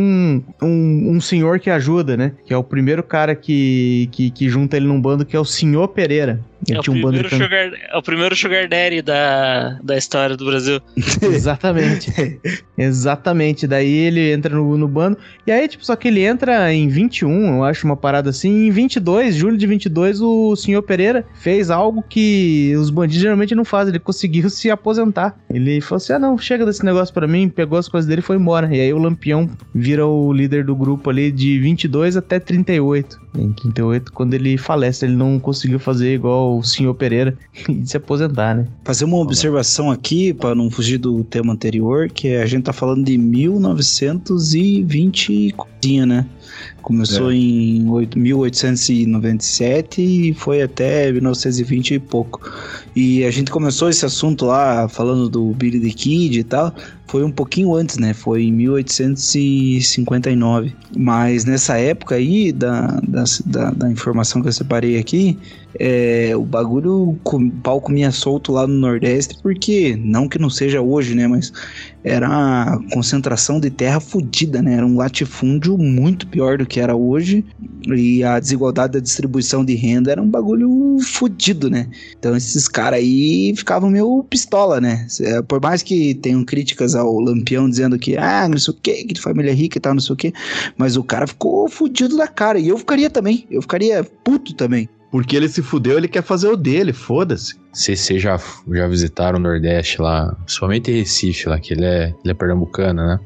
um, um, senhor que ajuda, né? Que é o primeiro cara que, que, que junta ele num bando, que é o Senhor Pereira. Ele É o, tinha um bando de primeiro can- sugar, é o primeiro Sugar Daddy da, da história do Brasil. Exatamente. Exatamente. Daí ele entra no, no bando. E aí, tipo, só que ele entra em 21, eu acho, uma parada assim. Em 22, julho de 22, o senhor Pereira fez algo que os bandidos geralmente não fazem. Ele conseguiu se aposentar. Ele falou assim: ah, não, chega desse negócio pra mim. Pegou as coisas dele e foi embora. E aí o Lampião vira o líder do grupo ali de 22 até 38. Em 38, quando ele falece, ele não conseguiu fazer igual o senhor Pereira e se aposentar, né? Fazer uma observação aqui, para não fugir do tema anterior, que a gente tá falando de 1920 coisinha, né? Começou É. em oito- 1897 e foi até 1920 e pouco. E a gente começou esse assunto lá falando do Billy the Kid e tal. Foi um pouquinho antes, né? Foi em 1859. Mas nessa época aí, da, da, da, da informação que eu separei aqui, é, o bagulho, o pau comia solto lá no Nordeste, porque, não que não seja hoje, né? Mas era uma concentração de terra fodida, né? Era um latifúndio muito pior do que era hoje. E a desigualdade da distribuição de renda era um bagulho fodido, né? Então esses caras aí ficavam meio pistola, né? É, Por mais que tenham críticas ao Lampião dizendo que, ah, não sei o que, que de família rica e tal, não sei o que. Mas o cara ficou fudido da cara. E eu ficaria também. Eu ficaria puto também. Porque ele se fudeu, ele quer fazer o dele, foda-se. Se vocês já, já visitaram o Nordeste lá, principalmente Recife lá, que ele é, ele é pernambucano, né?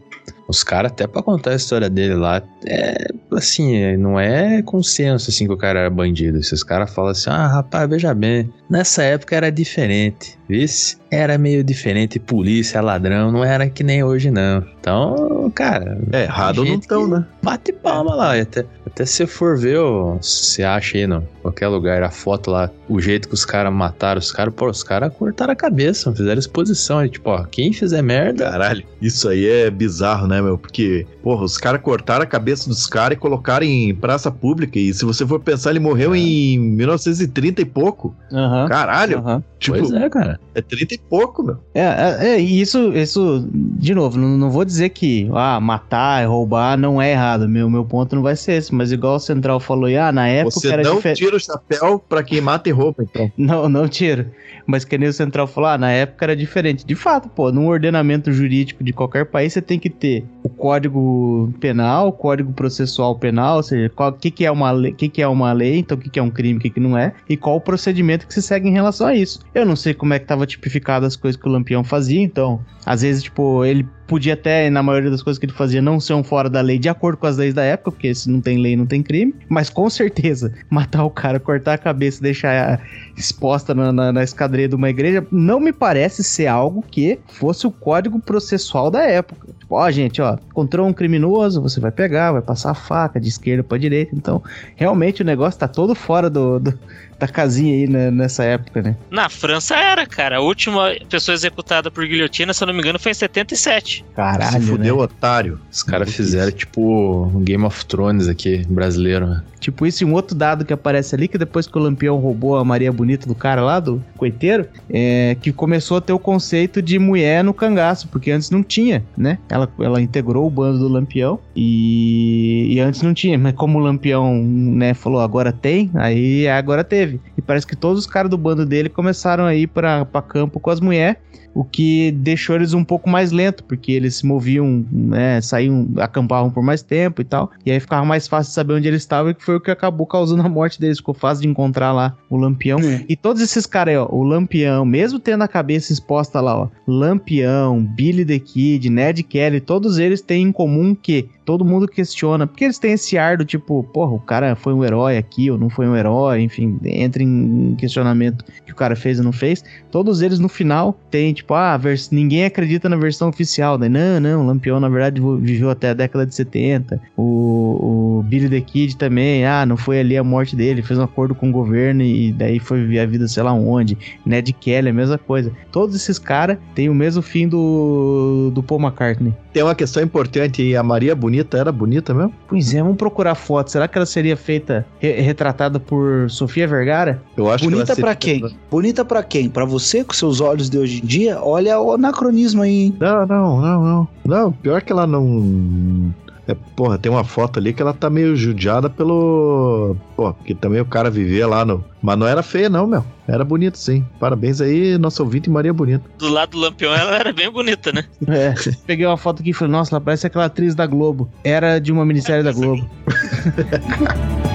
Os caras, até pra contar a história dele lá, é assim, é- não é consenso assim que o cara era bandido. Esses caras falam assim: ah, rapaz, veja bem, nessa época era diferente, vice? Era meio diferente, polícia, ladrão, não era que nem hoje, não. Então, cara, É, errado não estão, né? bate palma lá. Até, até se for ver, ó, você acha aí no qualquer lugar a foto lá, o jeito que os caras mataram os caras, pô, os caras cortaram a cabeça, fizeram exposição. aí, tipo, ó, quem fizer merda. Caralho, isso aí é bizarro, né, meu? Porque, porra, os caras cortaram a cabeça dos caras e colocaram em praça pública. E se você for pensar, ele morreu É. em 1930 e pouco. Aham. Caralho, aham. tipo, pois é, cara. é 30 e pouco, meu. É, é, é, e isso, isso, de novo, não, não vou dizer que ah, matar, roubar não é errado. Meu, meu ponto não vai ser esse, mas igual o Central falou, ah, na época Você era não tira o chapéu pra quem mata e rouba, então. Não, não tiro. Mas que nem o Central falou, ah, na época era diferente. De fato, pô, num ordenamento jurídico de qualquer país, você tem que ter o código penal, o código processual penal, ou seja, o que, que, é uma lei, que, que é uma lei, então o que, que é um crime, o que, que não é, e qual o procedimento que se segue em relação a isso. Eu não sei como é que tava tipificado as coisas que o Lampião fazia, então, às vezes, tipo, ele podia até, na maioria das coisas que ele fazia, não ser um fora da lei de acordo com as leis da época, porque se não tem lei, não tem crime, mas com certeza, matar o cara, cortar a cabeça deixar exposta na, na, na escadaria de uma igreja, não me parece ser algo que fosse o código processual da época. Tipo, ó, gente, ó, encontrou um criminoso, você vai pegar, vai passar a faca de esquerda pra direita. Então, realmente o negócio tá todo fora do, do- da casinha aí né, nessa época, né? Na França era, cara. A última pessoa executada por guilhotina, se eu não me engano, foi em 77. Caralho, Se fudeu, né? otário. Os caras fizeram tipo um Game of Thrones aqui, brasileiro, né? Tipo, isso e um outro dado que aparece ali, que depois que o Lampião roubou a Maria Bonita do cara lá, do coiteiro, é que começou a ter o conceito de mulher no cangaço, porque antes não tinha, né? Ela, ela integrou o bando do Lampião e, e antes não tinha, mas como o Lampião, né, falou agora tem, aí agora teve. E parece que todos os caras do bando dele começaram a ir pra, pra campo com as mulheres, o que deixou eles um pouco mais lento, porque eles se moviam, né, saíam, acampavam por mais tempo e tal, e aí ficava mais fácil saber onde eles estavam, e que foi o que acabou causando a morte deles, ficou fácil de encontrar lá o Lampião. É. E todos esses caras aí, ó, o Lampião, mesmo tendo a cabeça exposta lá, ó, Lampião, Billy the Kid, Ned Kelly, todos eles têm em comum que todo mundo questiona, porque eles têm esse ar do tipo, porra, o cara foi um herói aqui ou não foi um herói, enfim, entra em questionamento que o cara fez ou não fez. Todos eles no final tem, tipo, ah, vers- ninguém acredita na versão oficial, né? Não, não, o Lampião na verdade viveu até a década de 70. O, o Billy the Kid também, ah, não foi ali a morte dele, fez um acordo com o governo e daí foi viver a vida sei lá onde. Ned Kelly, a mesma coisa. Todos esses caras têm o mesmo fim do, do Paul McCartney. Tem uma questão importante aí. A Maria Bonita era bonita mesmo? Pois é, vamos procurar foto. Será que ela seria feita, re- retratada por Sofia Vergara? Eu acho Bonita que ela pra quem? Bonita pra quem? Pra você, com seus olhos de hoje em dia? Olha o anacronismo aí, hein? Não, não, não, não. Não, pior que ela não. É, porra, tem uma foto ali que ela tá meio judiada pelo. Pô, porque também o cara vivia lá no. Mas não era feia, não, meu. Era bonito, sim. Parabéns aí, nosso ouvinte Maria Bonita. Do lado do Lampião, ela era bem bonita, né? É. Peguei uma foto aqui e falei, nossa, ela parece aquela atriz da Globo. Era de uma minissérie da Globo.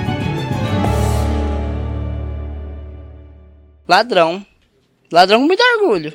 Ladrão. Ladrão com muito orgulho.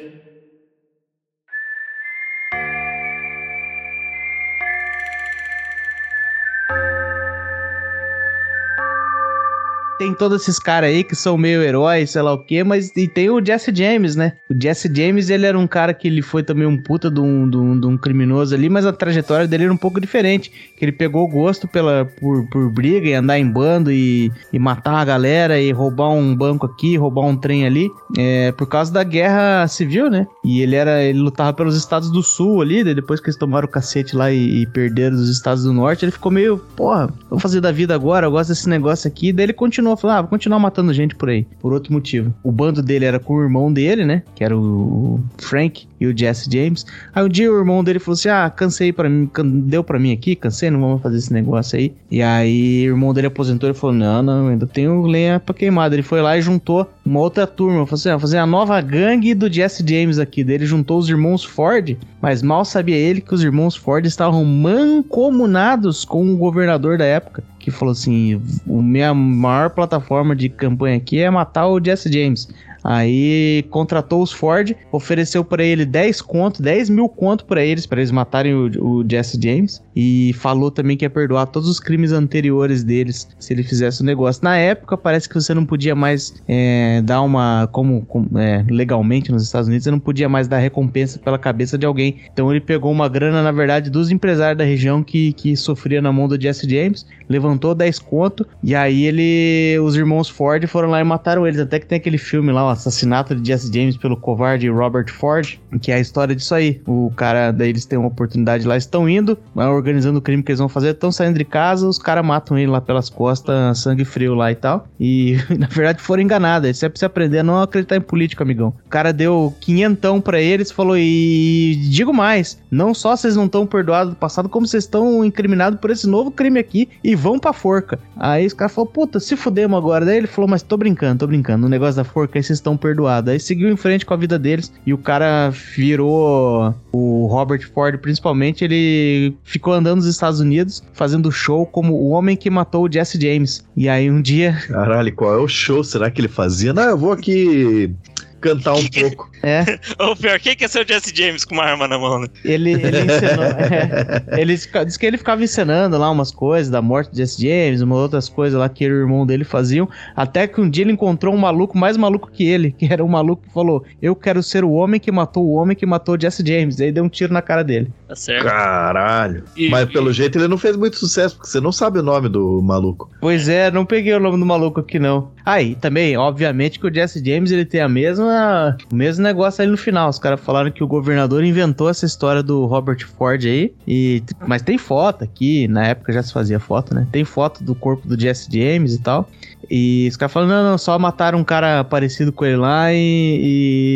Tem todos esses caras aí que são meio heróis, sei lá o quê, mas e tem o Jesse James, né? O Jesse James, ele era um cara que ele foi também um puta de um, de um, de um criminoso ali, mas a trajetória dele era um pouco diferente. Que ele pegou gosto pela, por, por briga e andar em bando e, e matar a galera e roubar um banco aqui, roubar um trem ali, é, por causa da guerra civil, né? E ele era, ele lutava pelos estados do sul ali, depois que eles tomaram o cacete lá e, e perderam os estados do norte, ele ficou meio, porra, vou fazer da vida agora, eu gosto desse negócio aqui. Daí ele continuou, falou, ah, vou continuar matando gente por aí, por outro motivo. O bando dele era com o irmão dele, né? Que era o Frank e o Jesse James. Aí um dia o irmão dele falou assim: Ah, cansei para mim, deu pra mim aqui, cansei, não vamos fazer esse negócio aí. E aí o irmão dele aposentou e falou: Não, não, ainda tenho lenha pra queimar. Ele foi lá e juntou uma outra turma. Falou assim: ah, fazer a nova gangue do Jesse James aqui. Daí ele juntou os irmãos Ford, mas mal sabia ele que os irmãos Ford estavam mancomunados com o governador da época. Que falou assim: o minha maior plataforma de campanha aqui é matar o Jesse James. Aí contratou os Ford, ofereceu pra ele 10 conto, 10 mil conto pra eles, pra eles matarem o, o Jesse James. E falou também que ia perdoar todos os crimes anteriores deles se ele fizesse o negócio. Na época, parece que você não podia mais é, dar uma. Como, como, é, legalmente nos Estados Unidos, você não podia mais dar recompensa pela cabeça de alguém. Então ele pegou uma grana, na verdade, dos empresários da região que, que sofria na mão do Jesse James, levantou 10 conto, e aí ele. Os irmãos Ford foram lá e mataram eles. Até que tem aquele filme lá, assassinato de Jesse James pelo covarde Robert Ford, que é a história disso aí. O cara, daí eles têm uma oportunidade lá, estão indo, organizando o crime que eles vão fazer, estão saindo de casa, os caras matam ele lá pelas costas, sangue frio lá e tal. E na verdade foram enganados. Isso é pra você aprender a não acreditar em política, amigão. O cara deu quinhentão pra eles falou: e digo mais, não só vocês não estão perdoados do passado, como vocês estão incriminados por esse novo crime aqui e vão pra forca. Aí os caras falaram, puta, se fudemos agora. Daí ele falou, mas tô brincando, tô brincando. No negócio da forca aí vocês estão perdoados. Aí seguiu em frente com a vida deles e o cara virou o Robert Ford, principalmente. Ele ficou andando nos Estados Unidos fazendo show como o homem que matou o Jesse James. E aí um dia. Caralho, qual é o show? Será que ele fazia? Não, eu vou aqui cantar um pouco. É, Ou pior, quem que é ser o Jesse James com uma arma na mão, né? ele, ele ensinou. é, ele diz que ele ficava ensinando lá umas coisas da morte de Jesse James, umas outras coisas lá que ele e o irmão dele faziam. Até que um dia ele encontrou um maluco mais maluco que ele, que era um maluco que falou: Eu quero ser o homem que matou o homem que matou Jesse James. Aí deu um tiro na cara dele. Tá certo. Caralho. E- Mas e- pelo jeito ele não fez muito sucesso, porque você não sabe o nome do maluco. Pois é, não peguei o nome do maluco aqui não. Aí, também, obviamente que o Jesse James ele tem a mesma, o mesmo negócio ali no final. Os caras falaram que o governador inventou essa história do Robert Ford aí. E, mas tem foto aqui, na época já se fazia foto, né? Tem foto do corpo do Jesse James e tal. E os caras falaram, não, não, só mataram um cara parecido com ele lá e,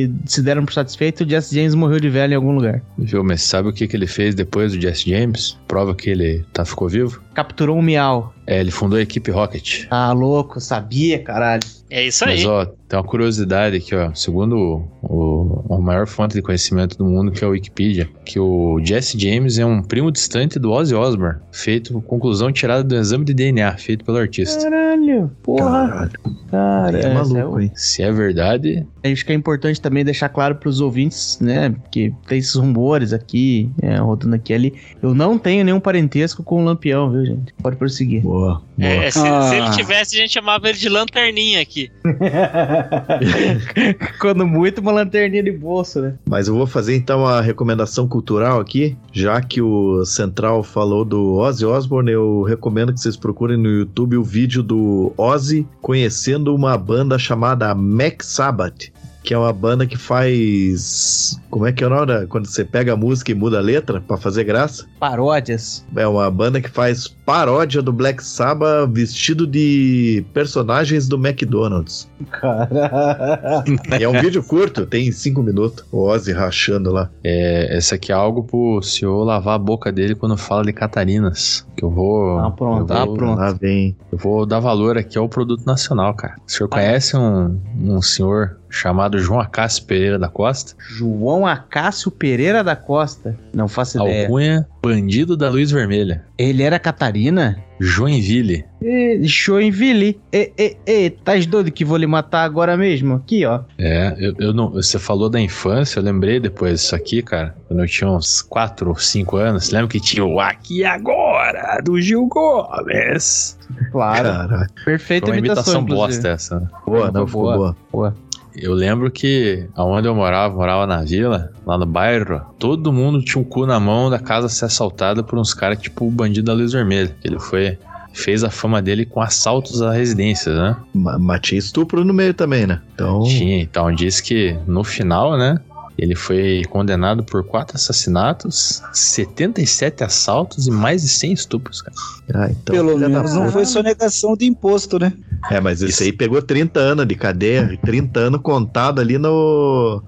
e se deram por satisfeito o Jesse James morreu de velho em algum lugar. Viu, mas sabe o que, que ele fez depois do Jesse James? Prova que ele tá, ficou vivo? Capturou um miau. É, ele fundou a equipe Rocket. Ah, louco, sabia, caralho. É isso aí. Mas, ó, tem uma curiosidade aqui, ó. Segundo o, o, a maior fonte de conhecimento do mundo, que é a Wikipedia, que o Jesse James é um primo distante do Ozzy Osbourne, feito conclusão tirada do exame de DNA feito pelo artista. Caralho, porra. Caralho. Cara, é maluco, é- hein? Se é verdade, Acho que é importante também deixar claro para os ouvintes, né? Porque tem esses rumores aqui, é, rodando aqui e ali. Eu não tenho nenhum parentesco com o Lampião, viu, gente? Pode prosseguir. Boa, boa. É, se, Ah. se ele tivesse, a gente chamava ele de lanterninha aqui. Quando muito, uma lanterninha de bolso, né? Mas eu vou fazer então a recomendação cultural aqui, já que o Central falou do Ozzy Osbourne, eu recomendo que vocês procurem no YouTube o vídeo do Ozzy conhecendo uma banda chamada Mac Sabbath, que é uma banda que faz como é que é o nome da- quando você pega a música e muda a letra pra fazer graça? Paródias. É uma banda que faz paródia do Black Sabbath vestido de personagens do McDonald's. Cara. E é um vídeo curto, tem cinco minutos. O Ozzy rachando lá. é, esse aqui é algo pro senhor lavar a boca dele quando fala de Catarinas. Que eu vou. Ah, pronto, eu ah, vou, pronto. Lá vem. Eu vou dar valor aqui ao produto nacional, cara. O senhor conhece um, um senhor chamado João Acácio Pereira da Costa. João Acácio Pereira da Costa. Não faço ideia. Alcunha, bandido da luz vermelha. Ele era Catarina? Joinville. E, Joinville. E, e, e, tá doido que vou lhe matar agora mesmo? Aqui, ó. É, eu, eu não, você falou da infância, eu lembrei depois disso aqui, cara. Quando eu tinha uns 4 ou 5 anos, lembra que tinha o Aqui Agora, do Gil Gomes? Claro. Caraca. Perfeita Foi uma imitação inclusive. bosta essa. né? Boa, não, ficou boa. boa. Eu lembro que aonde eu morava, morava na vila, lá no bairro, todo mundo tinha um cu na mão da casa ser assaltada por uns caras tipo o bandido da luz vermelha. Ele foi fez a fama dele com assaltos a residências, né? Ma- Mas tinha estupro no meio também, né? Então. Tinha, então diz que no final, né? Ele foi condenado por quatro assassinatos, 77 assaltos e mais de 100 estupros, cara. Ah, então Pelo da menos não foi sonegação de imposto, né? É, mas esse aí pegou 30 anos de cadeia, e 30 anos contado ali no.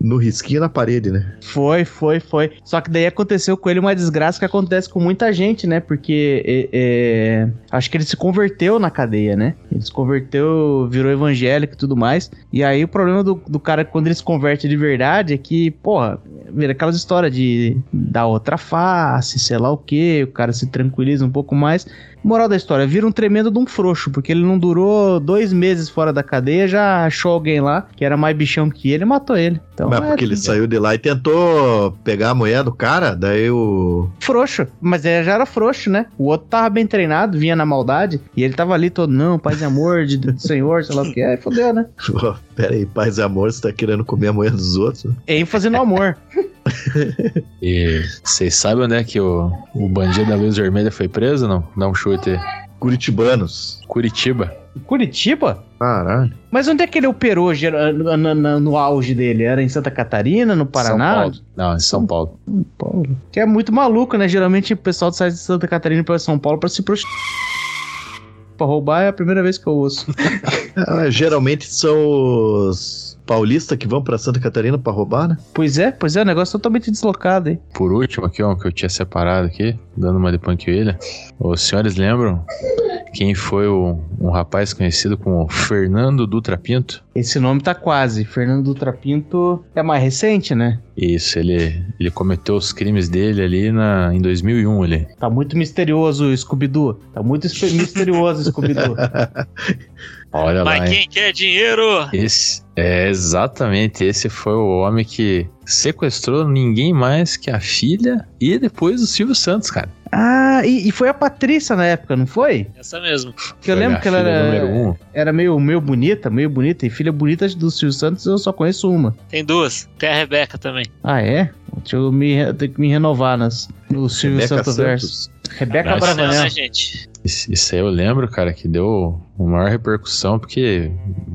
no risquinho na parede, né? Foi, foi, foi. Só que daí aconteceu com ele uma desgraça que acontece com muita gente, né? Porque é, é, acho que ele se converteu na cadeia, né? Ele se converteu, virou evangélico e tudo mais. E aí o problema do, do cara quando ele se converte de verdade é que, porra, aquelas histórias de dar outra face, sei lá o que, o cara se tranquiliza um pouco mais. Moral da história, vira um tremendo de um frouxo, porque ele não durou dois meses fora da cadeia, já achou alguém lá que era mais bichão que ele e matou ele. Então, mas é, porque ele saiu de lá e tentou pegar a mulher do cara, daí o. frouxo, mas ele já era frouxo, né? O outro tava bem treinado, vinha na maldade, e ele tava ali todo, não, paz e amor de, do Senhor, sei lá o que, aí fodeu, né? Pô, Pera aí, paz e amor, você tá querendo comer a mulher dos outros? ênfase no amor. E vocês sabem onde é que o, o bandido da luz vermelha foi preso? Não? Dá um chute. aí. Curitibanos. Curitiba. Curitiba? Caralho. Mas onde é que ele operou no, no- no auge dele? Era em Santa Catarina, no Paraná? São Paulo. Não, em São Paulo. São Paulo. Que é muito maluco, né? Geralmente o pessoal sai de Santa Catarina para São Paulo pra se prostituir. Pra roubar é a primeira vez que eu ouço. Ah, geralmente são os paulistas que vão pra Santa Catarina pra roubar, né? pois é, pois é, o negócio totalmente deslocado, hein? Por último, aqui, ó, que eu tinha separado aqui, dando uma de panquilha. Os senhores lembram quem foi o, um rapaz conhecido como Fernando Dutra Pinto? Esse nome tá quase. Fernando Dutra Pinto é mais recente, né? Isso, ele, ele cometeu os crimes dele ali na, em 2001, ele. Tá muito misterioso o Scooby-Doo. Tá muito misterioso o Scooby-Doo. Olha lá, Mas hein? quem quer dinheiro? Esse, é exatamente, esse foi o homem que sequestrou ninguém mais que a filha e depois o Silvio Santos, cara. Ah, e, e foi a Patrícia na época, não foi? Essa mesmo. Que eu Foi lembro que ela era, um. era meio, meio bonita, meio bonita. E filha bonita do Silvio Santos eu só conheço uma. Tem duas. Tem a Rebeca também. Ah, é? Deixa eu me, ter que me renovar nas, no Silvio Rebeca Santos verso. Rebeca Nossa, Não, Bravanel. né, gente? Isso, aí eu lembro, cara, que deu uma maior repercussão, porque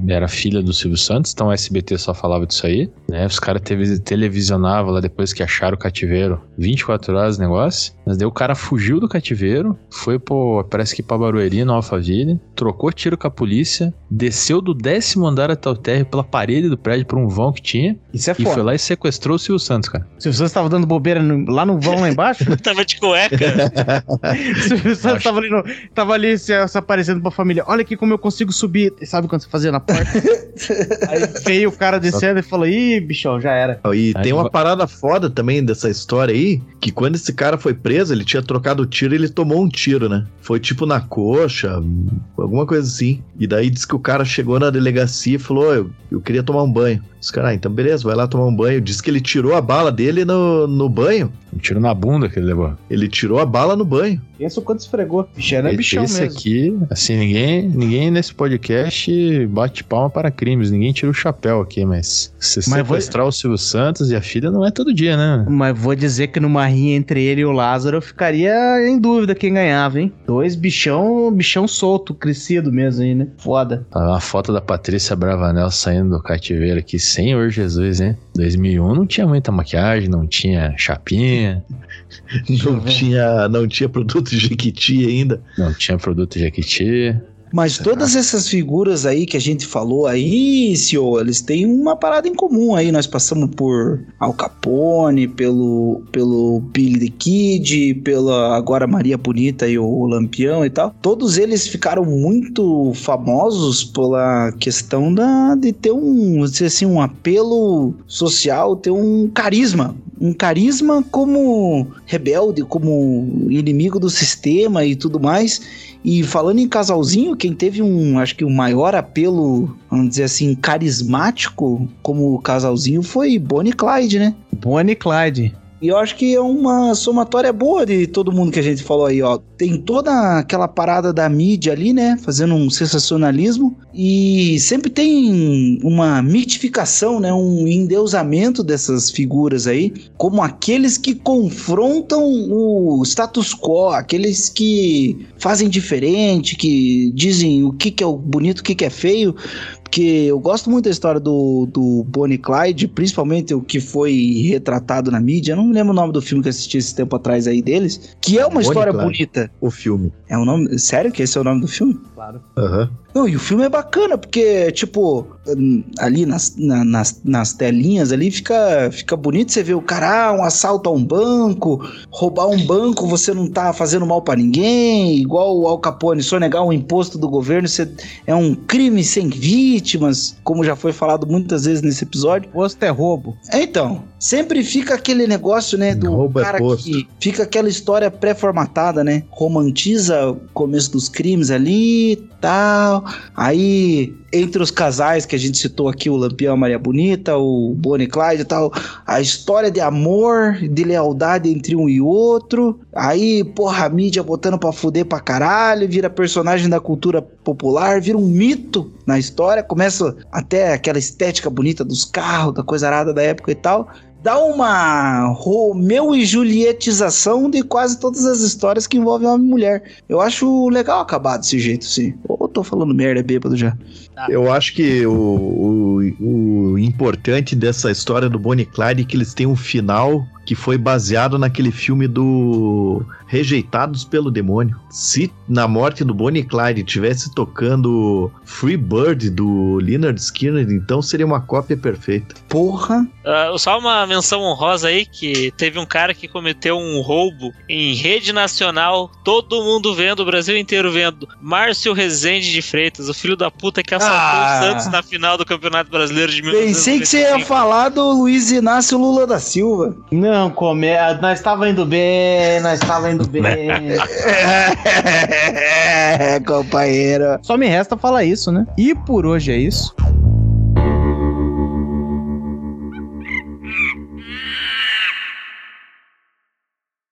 era filha do Silvio Santos, então o SBT só falava disso aí, né? Os caras televisionavam lá depois que acharam o cativeiro 24 horas o negócio. Mas daí o cara fugiu do cativeiro, foi pro, parece que pra Barueri, no Alphaville, trocou tiro com a polícia, desceu do décimo andar até o térreo pela parede do prédio por um vão que tinha, Isso é e foi foda. lá e sequestrou o Silvio Santos, cara. O Silvio Santos tava dando bobeira no- lá no vão lá embaixo. Tava de cueca. o Silvio Santos tava ali, no- tava ali se, se aparecendo pra família. Olha aqui como eu consigo subir. Sabe quando você fazia na porta? Aí veio o cara descendo e falou: Ih, bichão, já era. E Aí tem uma parada foda também dessa história aí, que quando esse cara foi preso, ele tinha trocado o tiro e ele tomou um tiro, né? Foi tipo na coxa, alguma coisa assim. E daí disse que o cara chegou na delegacia e falou: "Ô, eu, eu queria tomar um banho. Os caras, ah, então beleza, vai lá tomar um banho. Diz que ele tirou a bala dele no, no banho. Um tiro na bunda que ele levou. Ele tirou a bala no banho. Pensa o quanto esfregou. Bicho, era bichão Esse mesmo. aqui, assim, ninguém, ninguém nesse podcast bate palma para crimes, ninguém tira o chapéu aqui, mas se Mas vou- sequestrar o Silvio Santos e a filha não é todo dia, né? Mas vou dizer que numa rinha entre ele e o Lázaro eu ficaria em dúvida quem ganhava, hein? Dois bichão, bichão solto, crescido mesmo aí, né? Foda. Tá uma foto da Patrícia Bravanel saindo do cativeiro aqui, Senhor Jesus, hein? 2001 não tinha muita maquiagem, não tinha chapinha, Não tinha, não tinha produto Jequiti ainda. não tinha produto Jequiti. Mas todas essas figuras aí que a gente falou aí, senhor, eles têm uma parada em comum aí. Nós passamos por Al Capone, pelo, pelo Billy the Kid, pela agora Maria Bonita e o Lampião e tal. Todos eles ficaram muito famosos pela questão da, de ter um, assim, um apelo social, ter um carisma. Um carisma como rebelde, como inimigo do sistema e tudo mais. E falando em casalzinho, quem teve um, acho que o maior apelo, vamos dizer assim, carismático como casalzinho foi Bonnie e Clyde, né? Bonnie e Clyde. E eu acho que é uma somatória boa de todo mundo que a gente falou aí, ó. Tem toda aquela parada da mídia ali, né? Fazendo um sensacionalismo. E sempre tem uma mitificação, né? Um endeusamento dessas figuras aí. Como aqueles que confrontam o status quo. Aqueles que fazem diferente, que dizem o que, que é bonito, o que, que é feio. Porque eu gosto muito da história do, do Bonnie e Clyde, principalmente o que foi retratado na mídia. Eu não me lembro o nome do filme que eu assisti esse tempo atrás aí deles. Que é uma Bonnie história Clyde. bonita. O filme. É o nome. Sério que esse é o nome do filme? Claro. Aham. Não, e o filme é bacana, porque, tipo, ali nas, na- nas, nas telinhas ali fica, fica bonito você ver o cara, ah, um assalto a um banco, roubar um banco, você não tá fazendo mal pra ninguém, igual o Al Capone, sonegar um imposto do governo, você, é um crime sem vítimas, como já foi falado muitas vezes nesse episódio. Posto é roubo. É, Então, sempre fica aquele negócio, né, do Roubo é cara posto. que fica aquela história pré-formatada, né? Romantiza o começo dos crimes ali e tal. Aí, entre os casais que a gente citou aqui, o Lampião a Maria Bonita, o Bonnie e Clyde e tal, a história de amor, de lealdade entre um e outro. Aí, porra, a mídia botando pra fuder pra caralho, vira personagem da cultura popular, vira um mito na história, começa até aquela estética bonita dos carros, da coisa arada da época e tal. Dá uma Romeu e Julietização de quase todas as histórias que envolvem homem e mulher. Eu acho legal acabar desse jeito, sim. Ou eu tô falando merda, é bêbado já. Eu acho que o, o, o importante dessa história do Bonnie Clyde é que eles têm um final que foi baseado naquele filme do Rejeitados pelo Demônio. Se na morte do Bonnie Clyde tivesse tocando Free Bird do Leonard Skinner, então seria uma cópia perfeita. Porra. Ah, só uma menção honrosa aí que teve um cara que cometeu um roubo em rede nacional, todo mundo vendo, o Brasil inteiro vendo. Márcio Rezende de Freitas, o filho da puta que assaltou Ah. o Santos na final do Campeonato Brasileiro de Pensei que você ia 1995. falar do Luiz Inácio Lula da Silva. Não, come... nós estava indo bem, nós estava indo bem. É, companheiro. Só me resta falar isso, né? E por hoje é isso.